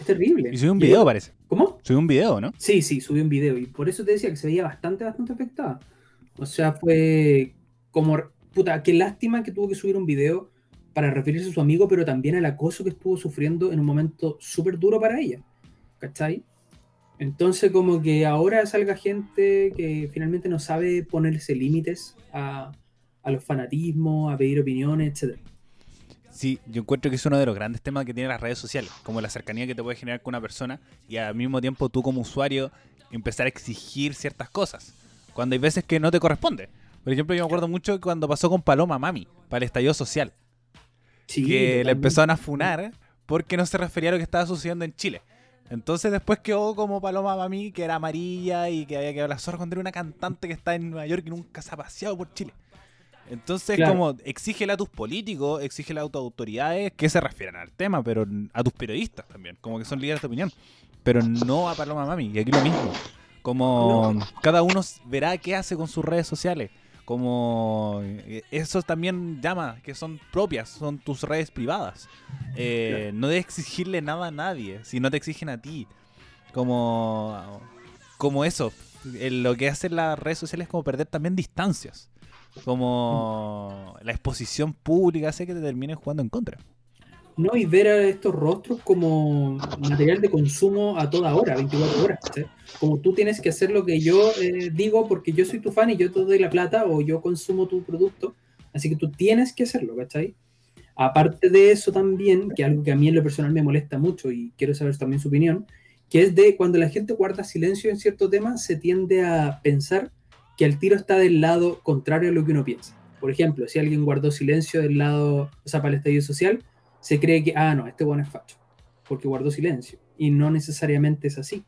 es terrible. Y subió un Y- video, parece. ¿Cómo? Subió un video, ¿no? Sí, sí, subí un video y por eso te decía que se veía bastante, bastante afectada. O sea, fue como, puta, qué lástima que tuvo que subir un video para referirse a su amigo, pero también al acoso que estuvo sufriendo en un momento súper duro para ella. ¿Cachai? Entonces, como que ahora salga gente que finalmente no sabe ponerse límites a, a los fanatismos, a pedir opiniones, etc. Sí, yo encuentro que es uno de los grandes temas que tienen las redes sociales, como la cercanía que te puede generar con una persona y al mismo tiempo tú como usuario empezar a exigir ciertas cosas, cuando hay veces que no te corresponde. Por ejemplo, yo me acuerdo mucho cuando pasó con Paloma Mami, para el estallido social, Sí, que le totalmente. empezaron a funar porque no se refería a lo que estaba sucediendo en Chile. Entonces después quedó como Paloma Mami, que era amarilla y que había quedado la zorra era una cantante que está en Nueva York y nunca se ha paseado por Chile. Entonces, Claro. como exígele a tus políticos, exígele a tus autoridades que se refieran al tema, pero a tus periodistas también, como que son líderes de opinión, pero no a Paloma Mami. Y aquí lo mismo. Como cada uno verá qué hace con sus redes sociales. Como eh, eso también llama, que son propias, son tus redes privadas. Eh, No debes exigirle nada a nadie, si no te exigen a ti. Como, como eso, lo que hacen las redes sociales es como perder también distancias. Como la exposición pública hace que te termines jugando en contra. No, y ver a estos rostros como material de consumo a toda hora, 24 horas. ¿cachai? Como tú tienes que hacer lo que yo eh, digo porque yo soy tu fan y yo te doy la plata o yo consumo tu producto, así que tú tienes que hacerlo, ¿cachai? Aparte de eso también, que algo que a mí en lo personal me molesta mucho y quiero saber también su opinión, que es de cuando la gente guarda silencio en cierto tema, se tiende a pensar que el tiro está del lado contrario a lo que uno piensa. Por ejemplo, si alguien guardó silencio del lado, o sea, para el estallido social, se cree que, ah, no, este bueno es facho, porque guardó silencio. Y no necesariamente es así.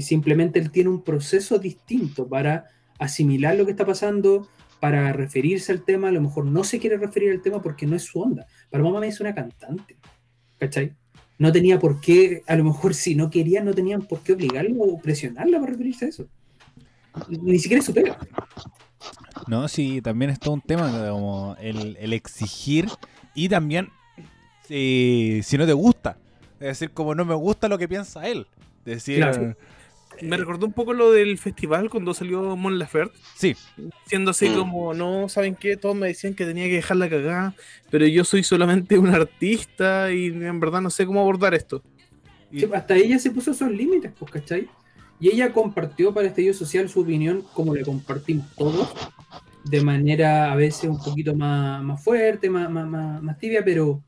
Simplemente él tiene un proceso distinto para asimilar lo que está pasando, para referirse al tema. A lo mejor no se quiere referir al tema porque no es su onda. Para mamá es una cantante. ¿Cachai? No tenía por qué, a lo mejor si no querían, no tenían por qué obligarlo o presionarla para referirse a eso. Ni siquiera es su pega. No, sí, también es todo un tema como el, el exigir y también si, si no te gusta. Es decir, como no me gusta lo que piensa él. Decir, Claro. Me recordó un poco lo del festival cuando salió Mon Laferte, Sí, siendo así Mm. como, no, ¿saben qué? Todos me decían que tenía que dejar la cagada, pero yo soy solamente un artista y en verdad no sé cómo abordar esto. Sí, hasta ella se puso esos límites, pues, ¿cachai? Y ella compartió para Estallido Social su opinión como le compartimos todos, de manera a veces un poquito más, más fuerte, más, más, más, más tibia, pero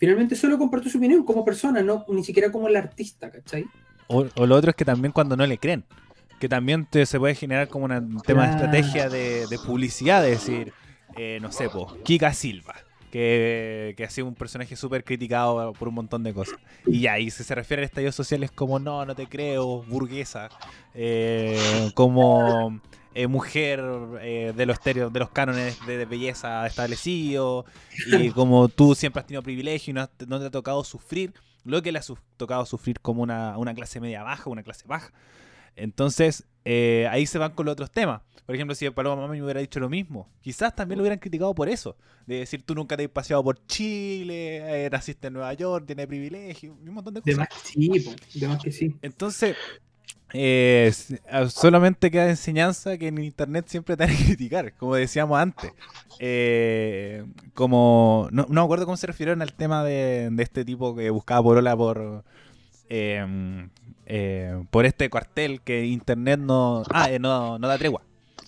finalmente solo compartió su opinión como persona, no ni siquiera como el artista, ¿cachai? O, o lo otro es que también cuando no le creen. Que también te- se puede generar como un tema de estrategia de, de publicidad, de decir, eh, no sé, po, Kika Silva, que, que ha sido un personaje súper criticado por un montón de cosas. Y ya, y si se refiere a estallidos sociales como, no, no te creo, burguesa, eh, como eh, mujer eh, de los estéreos, de los cánones de, de belleza establecidos, y [laughs] como tú siempre has tenido privilegio y no, has- no te ha tocado sufrir lo que le ha su- tocado sufrir como una, una clase media baja, una clase baja. Entonces, eh, ahí se van con los otros temas. Por ejemplo, si Paloma Mami me hubiera dicho lo mismo, quizás también lo hubieran criticado por eso. De decir, tú nunca te has paseado por Chile, eh, naciste en Nueva York, tienes privilegio, y un montón de De cosas. más, sí, po, de más que sí. Entonces, eh, solamente queda enseñanza que en internet siempre te van a [laughs] criticar, como decíamos antes. Eh, como, no, no me acuerdo cómo se refirieron al tema de, de este tipo que buscaba porola por, eh, eh, por este cuartel que internet no, ah, eh, no, no da tregua.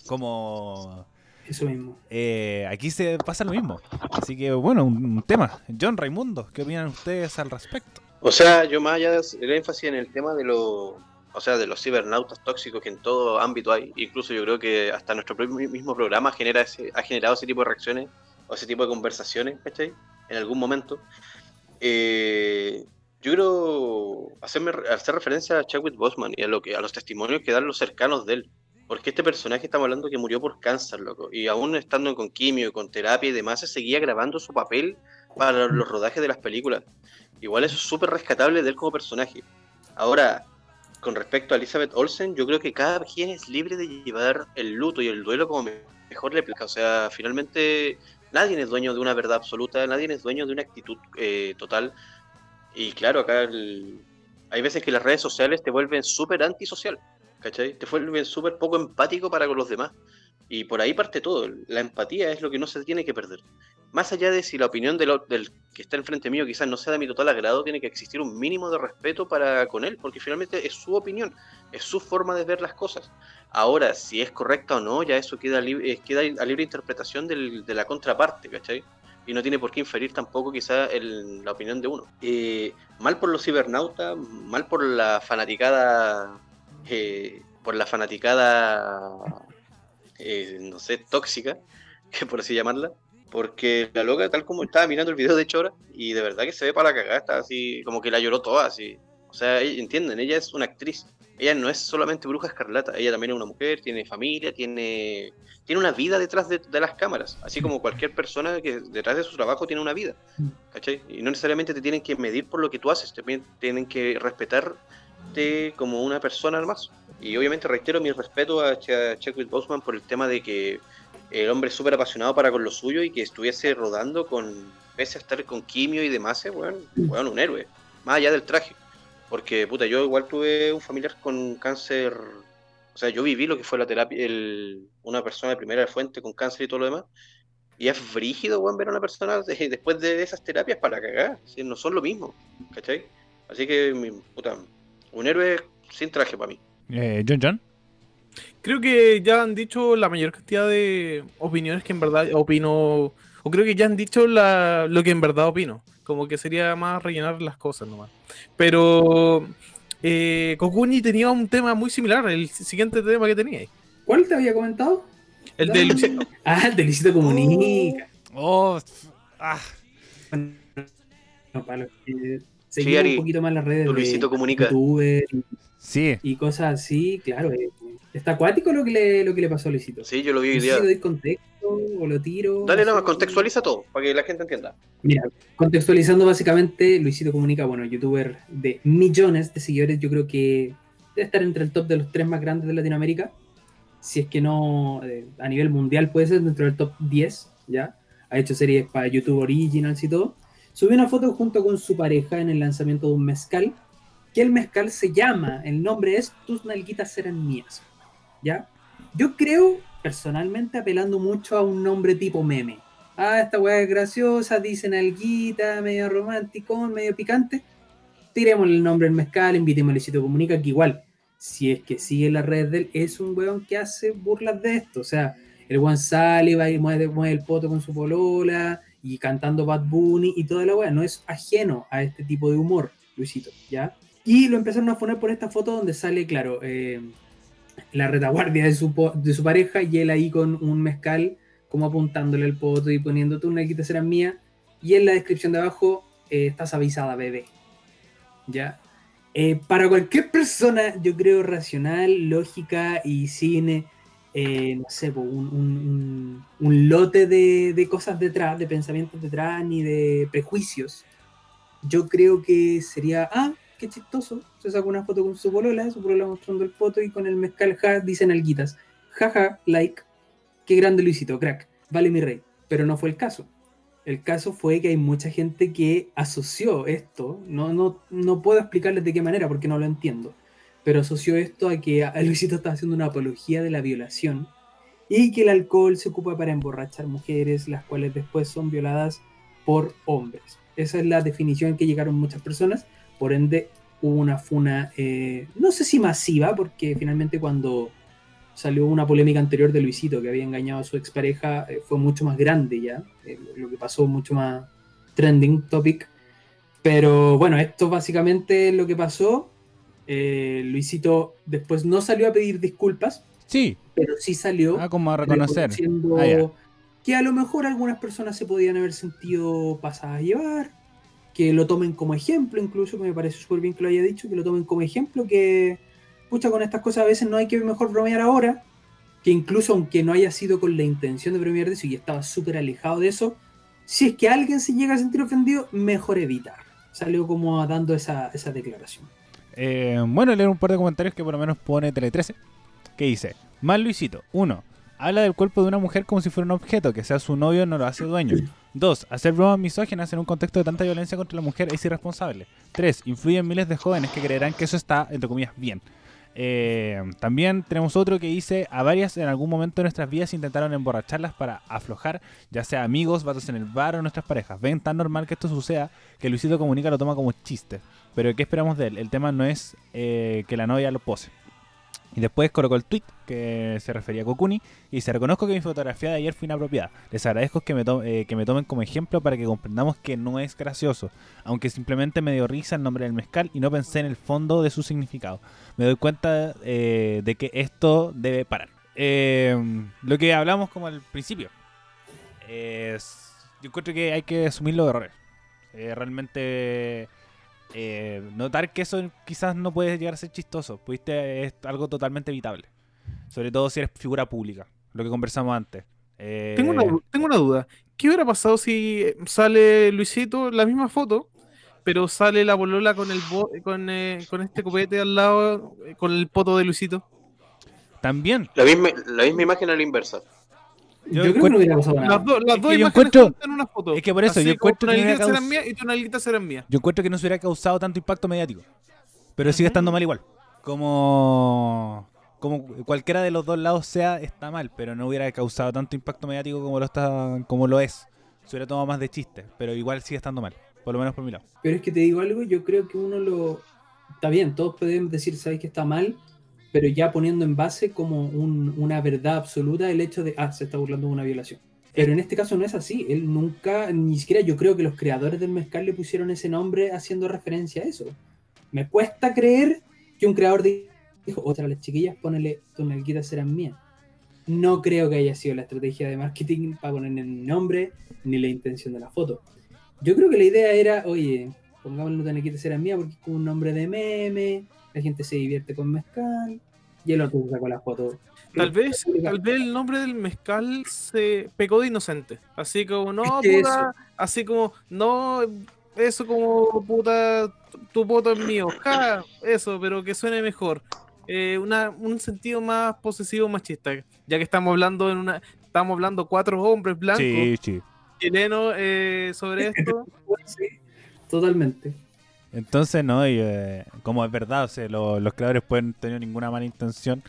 Como Eso mismo. eh, aquí se pasa lo mismo. Así que bueno, un, un tema. John Raimundo, ¿qué opinan ustedes al respecto? O sea, yo más allá del énfasis en el tema de los, o sea, de los cibernautas tóxicos que en todo ámbito hay, incluso yo creo que hasta nuestro mismo programa genera ese, ha generado ese tipo de reacciones o ese tipo de conversaciones, ¿cachai? En algún momento. Eh, yo quiero hacerme, hacer referencia a Chadwick Boseman y a, lo que, a los testimonios que dan los cercanos de él. Porque este personaje estamos hablando que murió por cáncer, loco. Y aún estando con quimio y con terapia y demás, se seguía grabando su papel para los rodajes de las películas. Igual eso es súper rescatable de él como personaje. Ahora, con respecto a Elizabeth Olsen, yo creo que cada quien es libre de llevar el luto y el duelo como me- mejor le plazca. O sea, finalmente nadie es dueño de una verdad absoluta, nadie es dueño de una actitud eh, total. Y claro, acá hay veces que las redes sociales te vuelven súper antisocial, ¿cachai? Te vuelven súper poco empático para con los demás. Y por ahí parte todo. La empatía es lo que no se tiene que perder. Más allá de si la opinión del, que está enfrente mío quizás no sea de mi total agrado, tiene que existir un mínimo de respeto para con él, porque finalmente es su opinión, es su forma de ver las cosas. Ahora, si es correcta o no, ya eso queda, lib- eh, queda a libre interpretación del- de la contraparte, ¿cachai? Y no tiene por qué inferir tampoco quizá el- la opinión de uno. Eh, mal por los cibernautas, mal por la fanaticada, eh, por la fanaticada, no sé, tóxica, que [laughs] por así llamarla. Porque la loca, tal como estaba mirando el video de hecho ahora, y de verdad que se ve para la cagada, está así, como que la lloró toda, así. O sea, entienden, ella es una actriz. Ella no es solamente bruja escarlata, ella también es una mujer, tiene familia, tiene, tiene una vida detrás de, de las cámaras. Así como cualquier persona que detrás de su trabajo tiene una vida. ¿Cachai? Y no necesariamente te tienen que medir por lo que tú haces, también tienen que respetarte como una persona más. Y obviamente reitero mi respeto a Chadwick Boseman por el tema de que el hombre súper apasionado para con lo suyo y que estuviese rodando con, pese a estar con quimio y demás, bueno, bueno, un héroe, más allá del traje. Porque, puta, yo igual tuve un familiar con cáncer, o sea, yo viví lo que fue la terapia, el, una persona de primera fuente con cáncer y todo lo demás. Y es frígido, weón, ver a una persona de- [laughs] después de esas terapias para cagar. ¿sí? No son lo mismo, ¿cachai? Así que, mi, puta, un héroe sin traje para mí. Eh, John John. Creo que ya han dicho la mayor cantidad de opiniones que en verdad opino, o creo que ya han dicho la- lo que en verdad opino, como que sería más rellenar las cosas nomás. Pero eh, Kokuni tenía un tema muy similar, el siguiente tema que tenía, ¿Cuál te había comentado? el de Luciano. [laughs] Ah, el de Luisito Comunica. Oh, ah, No, para los que Sí, seguimos Ari, un poquito más las redes Luisito de Comunica. youtuber y, sí. y cosas así, claro. eh, está acuático lo que le, lo que le pasó a Luisito. Sí, yo lo vi hoy día. doy contexto o lo tiro. Dale no nada más, contextualiza todo, para que la gente entienda. Mira, contextualizando básicamente, Luisito Comunica, bueno, youtuber de millones de seguidores, yo creo que debe estar entre el top de los tres más grandes de Latinoamérica. Si es que no, eh, a nivel mundial puede ser dentro del top 10, ¿ya? Ha hecho series para YouTube Originals y todo. Subió una foto junto con su pareja en el lanzamiento de un mezcal que el mezcal se llama, el nombre es Tus nalguitas serán mías. ¿Ya? Yo creo, personalmente, apelando mucho a un nombre tipo meme. Ah, esta weá es graciosa, dice nalguita, medio romántico, medio picante. Tiremos el nombre del mezcal, invitemos a Luisito Comunica, que igual, si es que sigue la red de él, es un weón que hace burlas de esto. O sea, el weón sale, va y mueve, mueve el poto con su polola, y cantando Bad Bunny y toda la weá. No es ajeno a este tipo de humor, Luisito, ¿ya? Y lo empezaron a poner por esta foto donde sale, claro, eh, la retaguardia de su, de su pareja y él ahí con un mezcal, como apuntándole el poto y poniéndote una quita será mía. Y en la descripción de abajo, eh, estás avisada, bebé. ¿Ya? Eh, para cualquier persona, yo creo, racional, lógica y cine, eh, no sé, un- un lote de, de cosas detrás, de pensamientos detrás, ni de prejuicios. Yo creo que sería, ah, qué chistoso. Se saca una foto con su polola, su polola mostrando el foto y con el mezcal, ja, dicen alguitas. Jaja, like. Qué grande Luisito, crack. Vale mi rey. Pero no fue el caso. El caso fue que hay mucha gente que asoció esto. No, no, no puedo explicarles de qué manera porque no lo entiendo. Pero asoció esto a que a Luisito está haciendo una apología de la violación y que el alcohol se ocupa para emborrachar mujeres, las cuales después son violadas por hombres. Esa es la definición que llegaron muchas personas. Por ende, hubo una funa, eh, no sé si masiva, porque finalmente cuando salió una polémica anterior de Luisito que había engañado a su expareja, eh, fue mucho más grande ya, eh, lo que pasó mucho más trending topic. Pero bueno, esto básicamente es lo que pasó. Eh, Luisito después no salió a pedir disculpas, Sí, pero sí salió ah, como a reconocer. Ah, ya. que a lo mejor algunas personas se podían haber sentido pasadas a llevar, que lo tomen como ejemplo, incluso, que me parece súper bien que lo haya dicho, que lo tomen como ejemplo, que, pucha, con estas cosas a veces no hay que mejor bromear ahora, que incluso aunque no haya sido con la intención de bromear de eso y estaba súper alejado de eso, si es que alguien se llega a sentir ofendido, mejor evitar. Salió como dando esa, esa declaración. Eh, bueno, leer un par de comentarios que por lo menos pone Tele13. Que dice: Mal Luisito. 1. Habla del cuerpo de una mujer como si fuera un objeto, que sea su novio no lo hace dueño. 2. Hacer bromas misóginas en un contexto de tanta violencia contra la mujer es irresponsable. 3. Influye en miles de jóvenes que creerán que eso está, entre comillas, bien. Eh, también tenemos otro que dice, a varias en algún momento de nuestras vidas intentaron emborracharlas para aflojar, ya sea amigos, vatos en el bar o nuestras parejas. Ven tan normal que esto suceda que Luisito Comunica lo toma como chiste. Pero ¿qué esperamos de él? El tema no es eh, que la novia lo pose. Y después colocó el tweet que se refería a Kokuni y se reconozco que mi fotografía de ayer fue inapropiada. Les agradezco que me, to- eh, que me tomen como ejemplo para que comprendamos que no es gracioso, aunque simplemente me dio risa el nombre del mezcal y no pensé en el fondo de su significado. Me doy cuenta eh, de que esto debe parar. Eh, lo que hablamos como al principio es, yo encuentro que hay que asumir los errores. Eh, realmente eh, notar que eso quizás no puede llegar a ser chistoso. Pudiste, es algo totalmente evitable. Sobre todo si eres figura pública. Lo que conversamos antes. Eh, Tengo una, tengo una duda. ¿Qué hubiera pasado si sale Luisito la misma foto, pero sale la bolola con el bo- con, eh, con este copete al lado, eh, con el poto de Luisito? También. La misma, la misma imagen a la inversa. Yo Yo, creo que no hubiera pasado nada. Las, dos- las Es dos imágenes en una foto. es que por eso, Así yo encuentro que caus- eran mías y nalguitas eran mías. Yo encuentro que no se hubiera causado tanto impacto mediático. Pero sigue estando mal igual. Como. Como cualquiera de los dos lados sea, está mal. Pero no hubiera causado tanto impacto mediático como lo está. como lo es. Se hubiera tomado más de chiste. Pero igual sigue estando mal. Por lo menos por mi lado. Pero es que te digo algo, yo creo que uno lo... Está bien, todos podemos decir, sabes que está mal, pero ya poniendo en base como un- una verdad absoluta el hecho de, ah, se está burlando de una violación. Pero en este caso no es así, él nunca, ni siquiera yo creo que los creadores del mezcal le pusieron ese nombre haciendo referencia a eso. Me cuesta creer que un creador dijo, otra las chiquillas, ponele, tus serán mías. No creo que haya sido la estrategia de marketing para poner el nombre ni la intención de la foto. Yo creo que la idea era, oye, pongámoslo tan aquí será mía porque es como un nombre de meme, la gente se divierte con mezcal, y el otro sacó la foto. Tal vez, tal vez el nombre del mezcal se pecó de inocente. Así como, no, Es que puta, así como, no, eso como, puta, tu poto es mío, ja, eso, pero que suene mejor. Eh, una, un sentido más posesivo, machista, ya que estamos hablando en una, estamos hablando cuatro hombres blancos Sí, sí. chilenos eh, sobre [laughs] esto. Sí, totalmente. Entonces, no, y, eh, como es verdad, o sea, lo- los creadores pueden tener ninguna mala intención,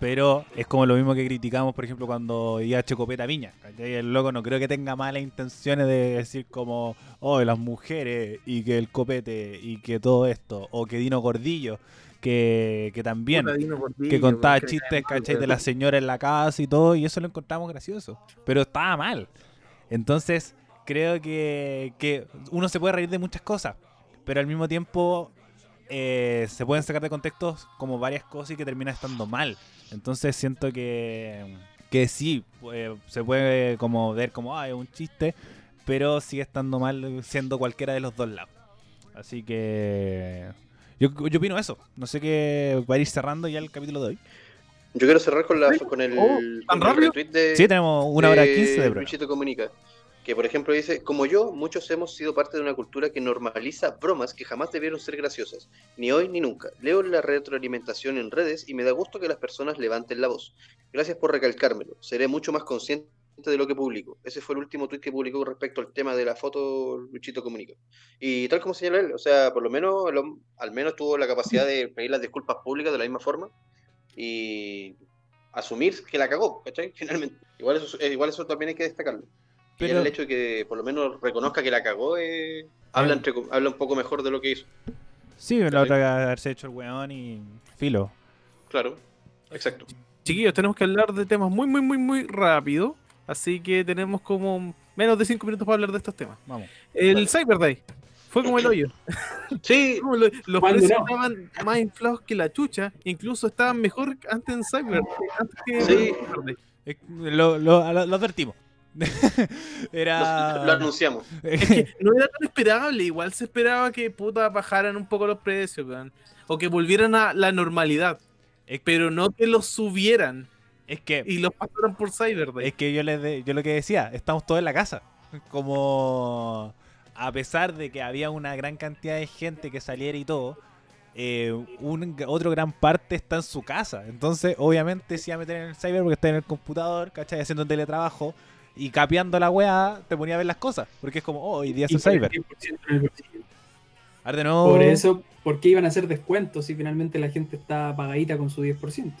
pero es como lo mismo que criticamos, por ejemplo, cuando iba Checopeta a Viña. ¿cachai? El loco no creo que tenga malas intenciones de decir como, oh, las mujeres, y que el copete, y que todo esto, o que Dino Gordillo, que, que también Gordillo, que contaba chistes, ¿cachai? De la señora en la casa y todo, y eso lo encontramos gracioso. Pero estaba mal. Entonces, creo que, que uno se puede reír de muchas cosas, pero al mismo tiempo eh, se pueden sacar de contexto como varias cosas y que termina estando mal. Entonces, siento que, que sí, eh, se puede como ver como, ah, es un chiste, pero sigue estando mal siendo cualquiera de los dos lados. Así que yo, yo opino eso. No sé qué va a ir cerrando ya el capítulo de hoy. Yo quiero cerrar con, la, con el, Oh, ¿tan con el de, Sí, tenemos una hora de quince de programa. Luchito Comunica. Que por ejemplo dice, como yo, muchos hemos sido parte de una cultura que normaliza bromas que jamás debieron ser graciosas, ni hoy ni nunca. Leo la retroalimentación en redes y me da gusto que las personas levanten la voz. Gracias por recalcármelo. Seré mucho más consciente de lo que publico. Ese fue el último tweet que publicó respecto al tema de la foto Luchito Comunica. Y tal como señala él, o sea, por lo menos, hom- al menos tuvo la capacidad de pedir las disculpas públicas de la misma forma y asumir que la cagó, ¿cachai? [laughs] Finalmente. Igual eso, eh, igual eso también hay que destacarlo. Pero el hecho de que por lo menos reconozca que la cagó, eh, habla, entre habla un poco mejor de lo que hizo. Sí, la otra que haberse hecho el weón y filo. Claro, exacto. Chiquillos, tenemos que hablar de temas muy, muy, muy, muy rápido. Así que tenemos como menos de 5 minutos para hablar de estos temas. Vamos. El Vale. Cyber Day fue como el hoyo. [laughs] Sí, [laughs] lo- Los ¿Cuándo precios no? estaban más inflados que la chucha. Incluso estaban mejor antes en Cyber antes que Sí. en Cyber Day. Lo, lo, lo- lo advertimos. [laughs] Era. lo, lo anunciamos. Es que [laughs] no era tan esperable. Igual se esperaba que puta bajaran un poco los precios, weón. O que volvieran a la normalidad. Es- Pero no que los subieran es que. y los pasaran por Cyber Day. Es que yo, les de- yo lo que decía, estamos todos en la casa. Como a pesar de que había una gran cantidad de gente que saliera y todo, eh, un, otro gran parte está en su casa. Entonces, obviamente, se iba a meter en el cyber porque está en el computador, ¿cachai? Haciendo teletrabajo y capeando la weá, te ponía a ver las cosas. Porque es como, oh, hoy día es Y el cyber. 10% en el bolsillo. Ahora de nuevo- Por eso, ¿por qué iban a hacer descuentos si finalmente la gente está pagadita con su 10%?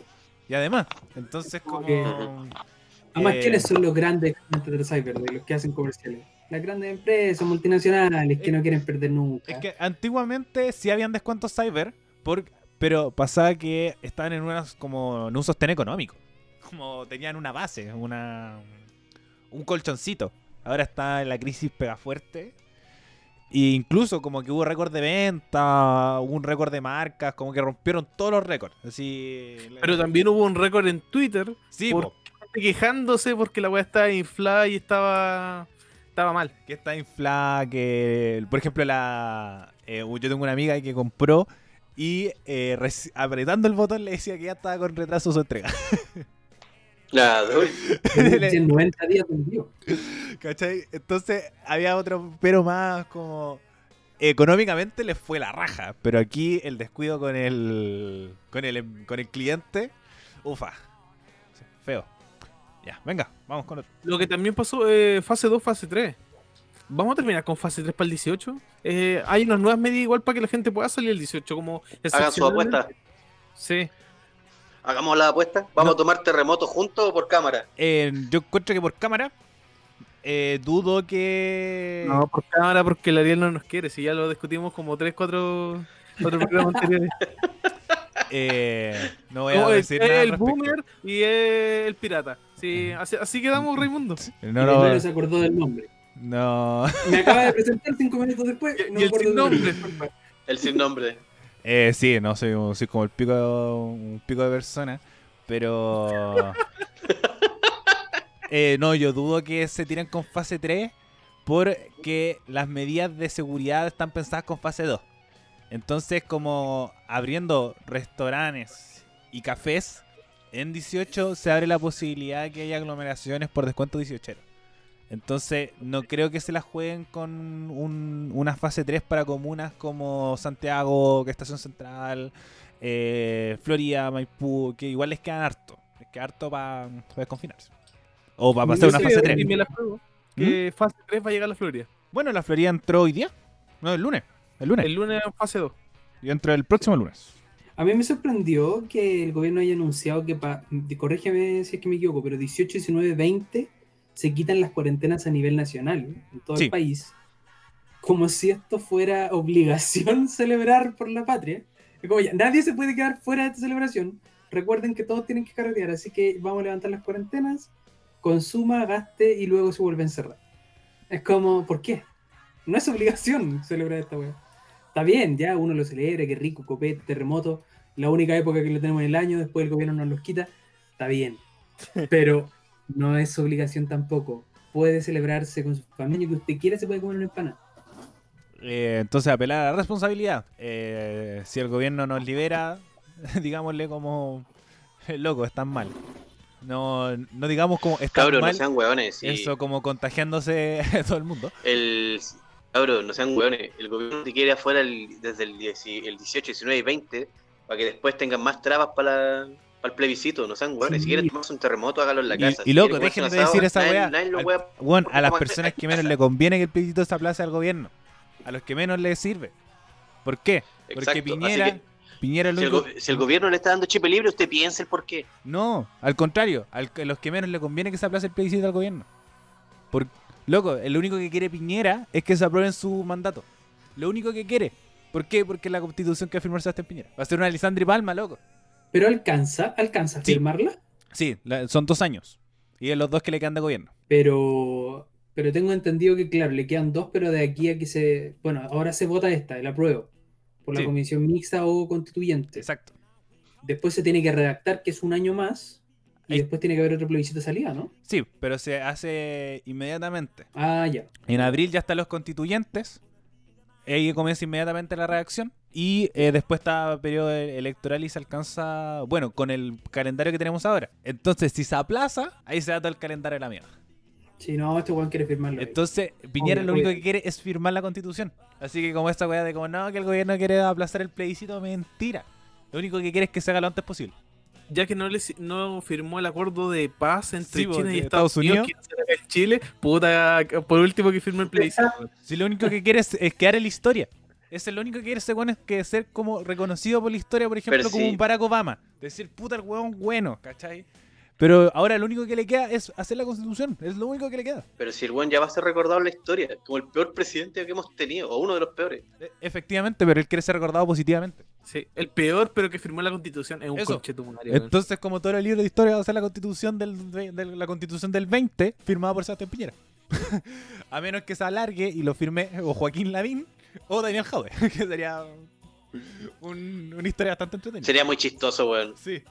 Y además, entonces, como. que- Además, eh, ¿quiénes son los grandes del cyber, de los que hacen comerciales? Las grandes empresas multinacionales que Eh, no quieren perder nunca. Es que antiguamente sí habían descuentos cyber, por, pero pasaba que estaban en unas como en un sostén económico. Como tenían una base, una un colchoncito. Ahora está la crisis pega fuerte. E incluso como que hubo récord de venta, hubo un récord de marcas, como que rompieron todos los récords. Así. Pero también hubo un récord en Twitter sí, por- quejándose porque la weá estaba inflada y estaba estaba mal. que está inflada, que por ejemplo la eh, yo tengo una amiga que compró y eh, apretando el botón le decía que ya estaba con retraso su entrega. [laughs] [laughs] En 90 días vendió. ¿Cachai? Entonces había otro, pero más como económicamente les fue la raja, pero aquí el descuido con el con el con el cliente, ufa. Feo. Ya, venga, vamos con otro. Lo que también pasó eh, fase 2, fase 3. Vamos a terminar con fase 3 para el 18. Eh, hay unas nuevas medidas igual para que la gente pueda salir el 18 como Hagan su apuesta. Sí. Hagamos la apuesta. ¿Vamos No. a tomar terremoto juntos o por cámara? Eh, yo encuentro que por cámara eh, dudo que No, por cámara porque el Ariel no nos quiere. Si ya lo discutimos como 3, 4 otros programas [laughs] anteriores. eh, no voy a decir nada al el boomer y el pirata. Sí, así, así quedamos, Raimundo. No, no, primero se acordó del nombre. no. Me acaba de [laughs] presentar cinco minutos después. No y el sin nombre. El sin nombre. Eh, sí, no, soy, soy como el pico, un pico de persona, pero... [laughs] Eh, no, yo dudo que se tiren con fase 3 porque las medidas de seguridad están pensadas con fase 2. Entonces, como abriendo restaurantes y cafés, en 18 se abre la posibilidad de que haya aglomeraciones por descuento 18. Entonces, no creo que se la jueguen con un- una fase 3 para comunas como Santiago, que Estación Central, eh, Florida, Maipú, que igual les quedan harto. Les queda harto para desconfinarse. O para pasar una fase que- 3. Y me la juego. Que fase 3 va a llegar a la Florida. Bueno, la Florida entró hoy día. No, el lunes. el lunes. El lunes en fase 2. Y entra el próximo lunes. A mí me sorprendió que el gobierno haya anunciado que, pa, corrígeme si es que me equivoco, pero 18, 19, 20 se quitan las cuarentenas a nivel nacional, en todo Sí. el país. Como si esto fuera obligación [laughs] celebrar por la patria. Como ya, nadie se puede quedar fuera de esta celebración. Recuerden que todos tienen que carretear, así que vamos a levantar las cuarentenas, consuma, gaste y luego se vuelve a encerrar. Es como, ¿por qué? No es obligación [laughs] celebrar esta weá. Está bien, ya uno lo celebra, qué rico, copete, terremoto, la única época que lo tenemos en el año, después el gobierno nos los quita, está bien. Pero no es obligación tampoco. Puede celebrarse con su familia, que usted quiera se puede comer una empanada. Eh, entonces, apelar a la responsabilidad. Eh, si el gobierno nos libera, [laughs] digámosle como, loco, están mal. No, no digamos como están Cabros, no mal, sean hueones. y eso como contagiándose [laughs] todo el mundo. El, cabros, no sean hueones. El gobierno te quiere afuera el- desde el, 10 el 18, 19 y 20 para que después tengan más trabas para, la- para el plebiscito. No sean hueones. Sí. Si quieren tomarse un terremoto, hágalo en la casa. y Si loco, dejen un de decir esa weá. Bueno, a las personas que menos le [laughs] conviene que el plebiscito se aplace al gobierno. A los que menos les sirve. ¿Por qué? Porque Exacto, Piñera, que- Piñera Si el, si el gobierno le está dando chip libre, usted piense el por qué. No, al contrario, al- a los que menos le conviene que se aplace el plebiscito al gobierno. Por, loco, lo único que quiere Piñera es que se aprueben su mandato. Lo único que quiere. ¿Por qué? Porque la constitución que firmar Sebastián Piñera. Va a ser una Lisandri Palma, loco. Pero alcanza, alcanza a Sí. firmarla, Sí, la- son dos años. Y es los dos que le quedan de gobierno. pero, pero tengo entendido que, claro, le quedan dos, pero de aquí a que se. Bueno, ahora se vota esta, el apruebo, por la Sí. comisión mixta o constituyente. Exacto. Después se tiene que redactar, que es un año más, y Ahí- después tiene que haber otro plebiscito de salida, ¿no? Sí, pero se hace inmediatamente. Ah, ya. En abril ya están los constituyentes. Ahí comienza inmediatamente la redacción. Y eh, después está periodo electoral y se alcanza, bueno, con el calendario que tenemos ahora. Entonces, si se aplaza, ahí se da todo el calendario de la mierda. Si no, este weón quiere firmarlo. ahí. Entonces, Piñera Obvio, lo único que quiere es firmar la constitución. Así que como esta weá de como, no, que el gobierno quiere aplazar el plebiscito, mentira. Lo único que quiere es que se haga lo antes posible. Ya que no, le, no firmó el acuerdo de paz entre Sí, China y Estados, Estados Unidos, Unidos. Chile, puta, por último que firme el plebiscito. Si lo único que quiere es, es quedar en la historia. Es lo único que quiere ese weón es que ser como reconocido por la historia, por ejemplo, Pero como sí. un Barack Obama. Decir, puta, el weón bueno, ¿cachai? Pero ahora lo único que le queda es hacer la constitución. Es lo único que le queda. Pero si el buen ya va a ser recordado en la historia, como el peor presidente que hemos tenido, o uno de los peores. E- Efectivamente, pero él quiere ser recordado positivamente. Sí, el peor, pero que firmó la constitución es un weón. Entonces, como todo el libro de historia va a ser la constitución del, de, de la constitución del 20, firmada por Sebastián Piñera. [laughs] a menos que se alargue y lo firme o Joaquín Lavín o Daniel Jaude, que sería un- una historia bastante entretenida. Sería muy chistoso, weón. Sí.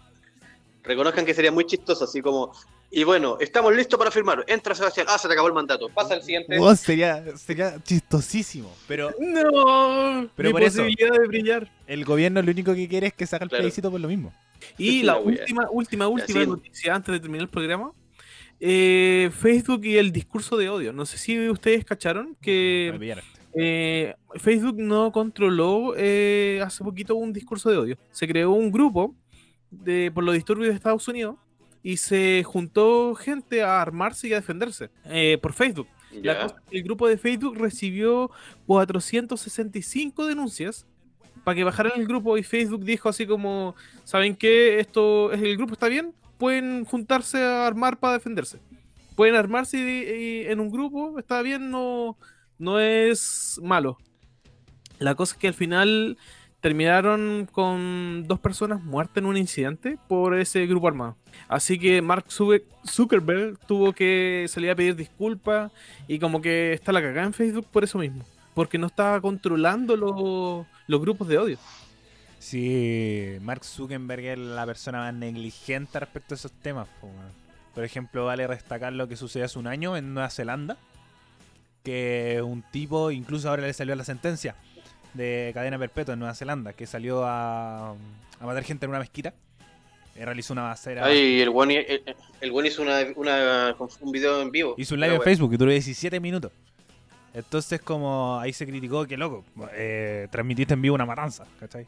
Reconozcan que sería muy chistoso, así como. Y bueno, estamos listos para firmar. Entra Sebastián. Ah, se te acabó el mandato. Pasa al siguiente. Weón, sería, sería chistosísimo. Pero No, Pero mi por eso- posibilidad de brillar. el gobierno lo único que quiere es que se haga el Claro. plebiscito por lo mismo. Y La última, última, última noticia antes de terminar el programa. eh, Facebook y el discurso de odio. No sé si ustedes cacharon Me que. Eh, Facebook no controló eh, hace poquito un discurso de odio. Se creó un grupo de, por los disturbios de Estados Unidos y se juntó gente a armarse y a defenderse eh, por Facebook. La cosa el grupo de Facebook recibió 465 denuncias para que bajaran el grupo y Facebook dijo así como, ¿saben qué? Esto el grupo está bien, pueden juntarse a armar para defenderse. Pueden armarse y- y en un grupo, está bien, no, no es malo. La cosa es que al final terminaron con dos personas muertas en un incidente por ese grupo armado. Así que Mark Zucker- Zuckerberg tuvo que salir a pedir disculpas y como que está la cagada en Facebook por eso mismo. Porque no estaba controlando los, los grupos de odio. Sí, Mark Zuckerberg es la persona más negligente respecto a esos temas. Por ejemplo, vale destacar lo que sucedió hace un año en Nueva Zelanda. Que un tipo, incluso ahora le salió la sentencia de cadena perpetua en Nueva Zelanda, que salió a, a matar gente en una mezquita. Eh, realizó una bacera. Ay, el buen, el, el buen hizo una, una- un video en vivo. Hizo un live en. Facebook que duró 17 minutos. Entonces, como ahí se criticó que loco, eh, transmitiste en vivo una matanza, ¿cachai?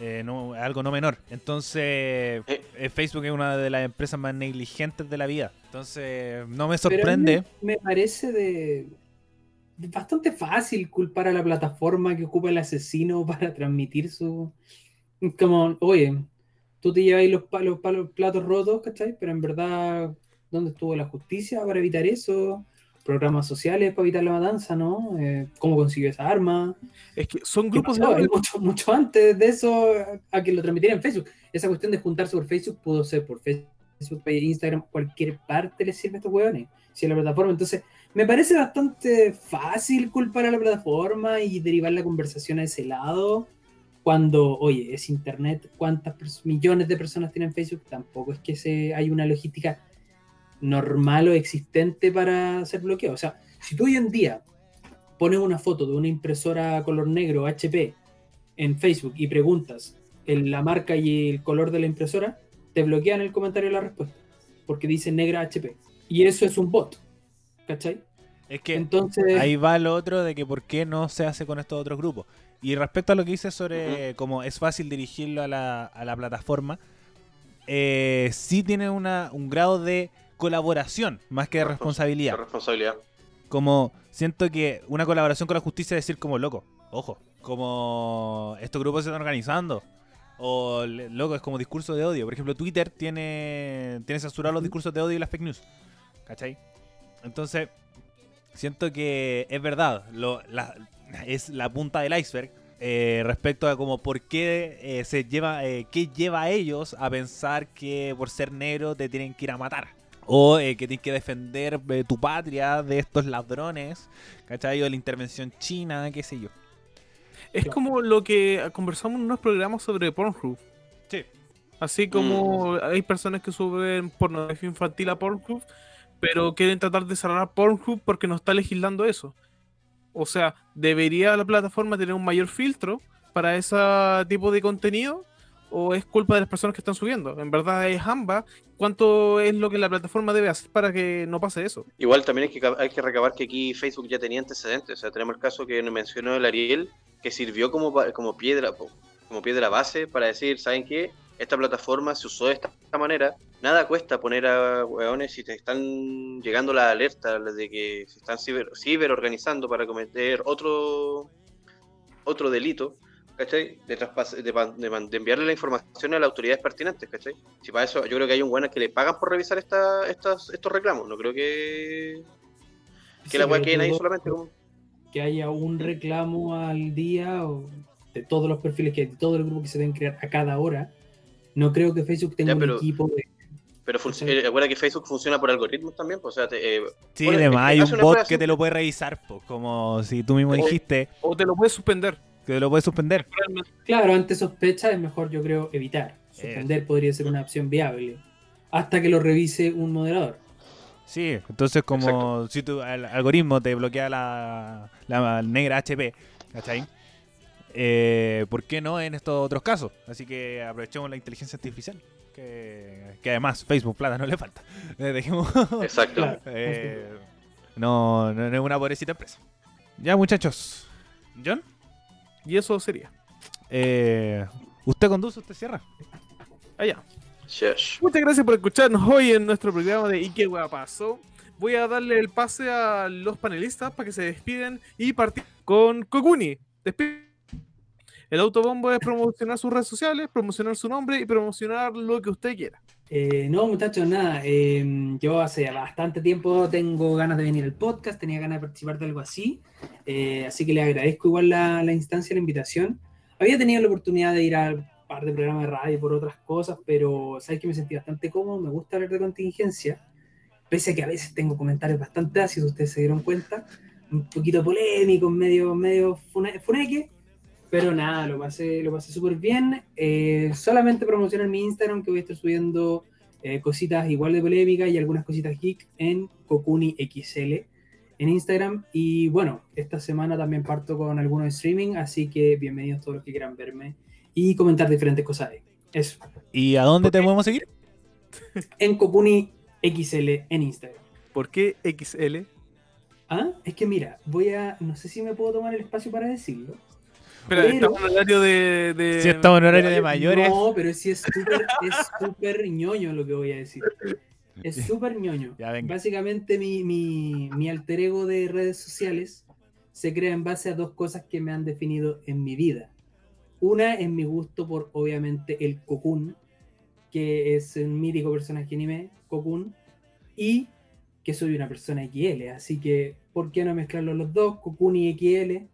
Eh, no, algo no menor. Entonces, eh, Facebook es una de las empresas más negligentes de la vida. Entonces, no me sorprende. Me, me parece de. Bastante fácil culpar a la plataforma que ocupa el asesino [laughs] para transmitir su. Como, oye, tú te llevas los, pa- los, pa- los platos rotos, ¿cachai? Pero en verdad, ¿dónde estuvo la justicia para evitar eso? Programas sociales para evitar la matanza, ¿no? Eh, ¿Cómo consiguió esa arma? Es que son ¿Qué grupos de pasó? odio. mucho, mucho antes de eso a que lo transmitieran en Facebook. Esa cuestión de juntarse por Facebook pudo ser por Facebook, Instagram, cualquier parte les sirve a estos hueones. Si es la plataforma. Entonces, me parece bastante fácil culpar a la plataforma y derivar la conversación a ese lado. Cuando, oye, es internet, ¿cuántas millones de personas tienen Facebook? Tampoco es que se, hay una logística normal o existente para hacer bloqueo. O sea, si tú hoy en día pones una foto de una impresora color negro HP en Facebook y preguntas en la marca y el color de la impresora, te bloquean el comentario de la respuesta. Porque dice negra HP. Y eso es un bot. ¿Cachai? Es que Entonces, ahí va lo otro de que por qué no se hace con estos otros grupos. Y respecto a lo que dices sobre cómo es fácil dirigirlo a la, a la plataforma, eh, sí tiene una, un grado de colaboración más que de responsabilidad. responsabilidad. Como siento que una colaboración con la justicia es decir como loco, ojo, como estos grupos se están organizando. O loco, es como discurso de odio. Por ejemplo, Twitter tiene, tiene censurado los discursos de odio y las fake news. ¿Cachai? Entonces, siento que es verdad. Lo, la- es la punta del iceberg. eh, respecto a como por qué eh, se lleva, eh, qué lleva a ellos a pensar que por ser negro te tienen que ir a matar. O eh, que tienes que defender eh, tu patria de estos ladrones, ¿cachai? O de la intervención china, qué sé yo. Es como lo que conversamos en unos programas sobre Pornhub. Sí. Así como Mm. hay personas que suben pornografía infantil a Pornhub, pero quieren tratar de cerrar Pornhub porque no está legislando eso. O sea, ¿debería la plataforma tener un mayor filtro para ese tipo de contenido? ¿O es culpa de las personas que están subiendo? En verdad es ambas. ¿Cuánto es lo que la plataforma debe hacer para que no pase eso? Igual también hay que, hay que recabar que aquí Facebook ya tenía antecedentes. O sea, tenemos el caso que mencionó el Ariel, que sirvió como, como, piedra, como piedra base para decir, ¿saben qué? Esta plataforma se usó de esta manera. Nada cuesta poner a hueones si te están llegando las alertas de que se están ciber, ciber organizando para cometer otro, otro delito. ¿Cachai? De, de, enviarle la información a las autoridades pertinentes, ¿cachai? Si para eso, yo creo que hay un buena que le pagan por revisar esta, estas, estos reclamos. No creo que, que sí, la weá pero queden ahí solamente como. que haya un reclamo al día o de todos los perfiles que hay, de todo el grupo que se deben crear a cada hora. No creo que Facebook tenga Ya, pero- un equipo de Pero Sí. eh, recuerda que Facebook funciona por algoritmos también, pues, o sea, te, eh, Sí, Bueno, además hay un bot que te lo puede revisar, pues, como si tú mismo O- dijiste O te lo puedes suspender. que te lo puedes suspender. Claro, ante sospecha es mejor, yo creo, evitar. Suspender podría ser una opción viable. Hasta que lo revise un moderador. Sí, entonces como Exacto. si tu el algoritmo te bloquea la, la negra HP, ¿cachai? Eh, ¿Por qué no en estos otros casos? Así que aprovechemos la inteligencia artificial, que, que además Facebook plata no le falta. [laughs] Eh, Dejemos, exacto. [laughs] Eh, no, no, es una pobrecita empresa. Ya muchachos, John, Y eso sería. eh, usted conduce, usted cierra. Allá. Muchas gracias por escucharnos hoy en nuestro programa de ¿Y qué hueá pasó? Voy a darle el pase a los panelistas para que se despiden y partir con Kokuni. Despide. El autobombo es promocionar sus redes sociales, promocionar su nombre y promocionar lo que usted quiera. Eh, no, muchachos, nada. eh, yo hace bastante tiempo tengo ganas de venir al podcast, tenía ganas de participar de algo así. eh, así que le agradezco igual la, la instancia, la invitación. Había tenido la oportunidad de ir a un par de programas de radio por otras cosas, pero sabes que me sentí bastante cómodo, me gusta hablar de contingencia. Pese a que a veces tengo comentarios bastante ácidos, ustedes se dieron cuenta. Un poquito polémicos, medio, medio fune- funeque. Pero nada, lo pasé, lo pasé súper bien. Eh, solamente promociono en mi Instagram que voy a estar subiendo eh, cositas igual de polémicas y algunas cositas geek en Kokuni XL en Instagram. Y bueno, esta semana también parto con algunos streaming, así que bienvenidos todos los que quieran verme y comentar diferentes cosas ahí. Eso, ¿Y a dónde te podemos seguir? en Kokuni XL en Instagram. ¿Por qué XL? Ah, es que mira, voy a, no sé si me puedo tomar el espacio para decirlo. Espera, Pero- estamos en horario de. de- Si estamos en horario de mayores. No, pero sí es súper es súper ñoño lo que voy a decir. Es [laughs] súper ñoño. Ya, venga. Básicamente mi, mi, mi alter ego de redes sociales se crea en base a dos cosas que me han definido en mi vida. Una es mi gusto por, obviamente, el Cocoon, que es un mítico personaje anime, Cocoon, y que soy una persona XL, así que, ¿por qué no mezclarlo los dos, Cocoon y XL?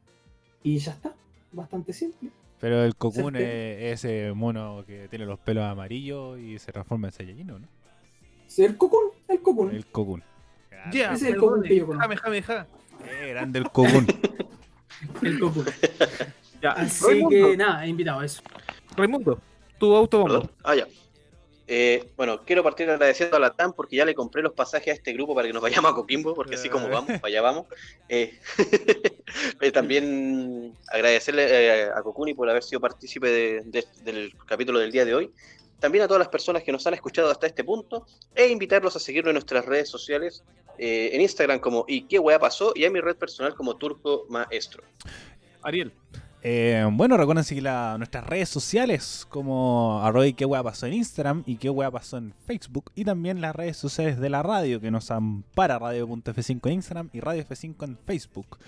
Y ya está, bastante simple. Pero el Cocoon es ese mono que tiene los pelos amarillos y se transforma en Saiyajin, ¿o ¿no? El Cocoon, el Cocoon. El Cocoon. Ya, Ese es el Cocoon que yo conozco. Jame, jame, ja. Qué grande el Cocoon. [laughs] El Cocoon. Ya, Así Raimundo, que nada, he invitado a eso. Raimundo, tu auto Perdón. Ah, ya. Eh, bueno, quiero partir agradeciendo a la TAM porque ya le compré los pasajes a este grupo para que nos vayamos a Coquimbo, porque así como vamos, para allá vamos. Eh, [laughs] eh, también agradecerle eh, a Kokuni por haber sido partícipe de- de- del capítulo del día de hoy. También a todas las personas que nos han escuchado hasta este punto e invitarlos a seguirnos en nuestras redes sociales, eh, en Instagram como y qué wea pasó y en mi red personal como Turco Maestro. Ariel. Eh, bueno, recuerden seguir la- nuestras redes sociales como arroba y qué hueá pasó en Instagram y qué hueá pasó en Facebook y también las redes sociales de la radio que nos ampara radio.f5 en Instagram y radio F5 en Facebook.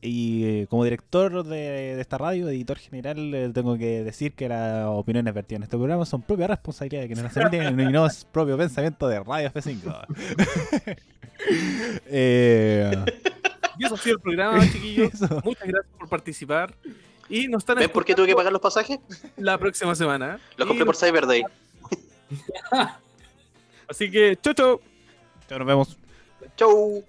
Y eh, como director de, de esta radio, editor general, eh, tengo que decir que las opiniones vertidas en este programa son propia responsabilidad de quienes las emiten y no es propio pensamiento de radio F5. [laughs] eh, Y eso ha sido el programa, [laughs] chiquillos. Muchas gracias por participar. Y nos están ¿Ven por qué tuve que pagar los pasajes? la próxima semana. Los Y compré por Cyber Day. [laughs] Así que, chau, chau. Ya nos vemos. Chau.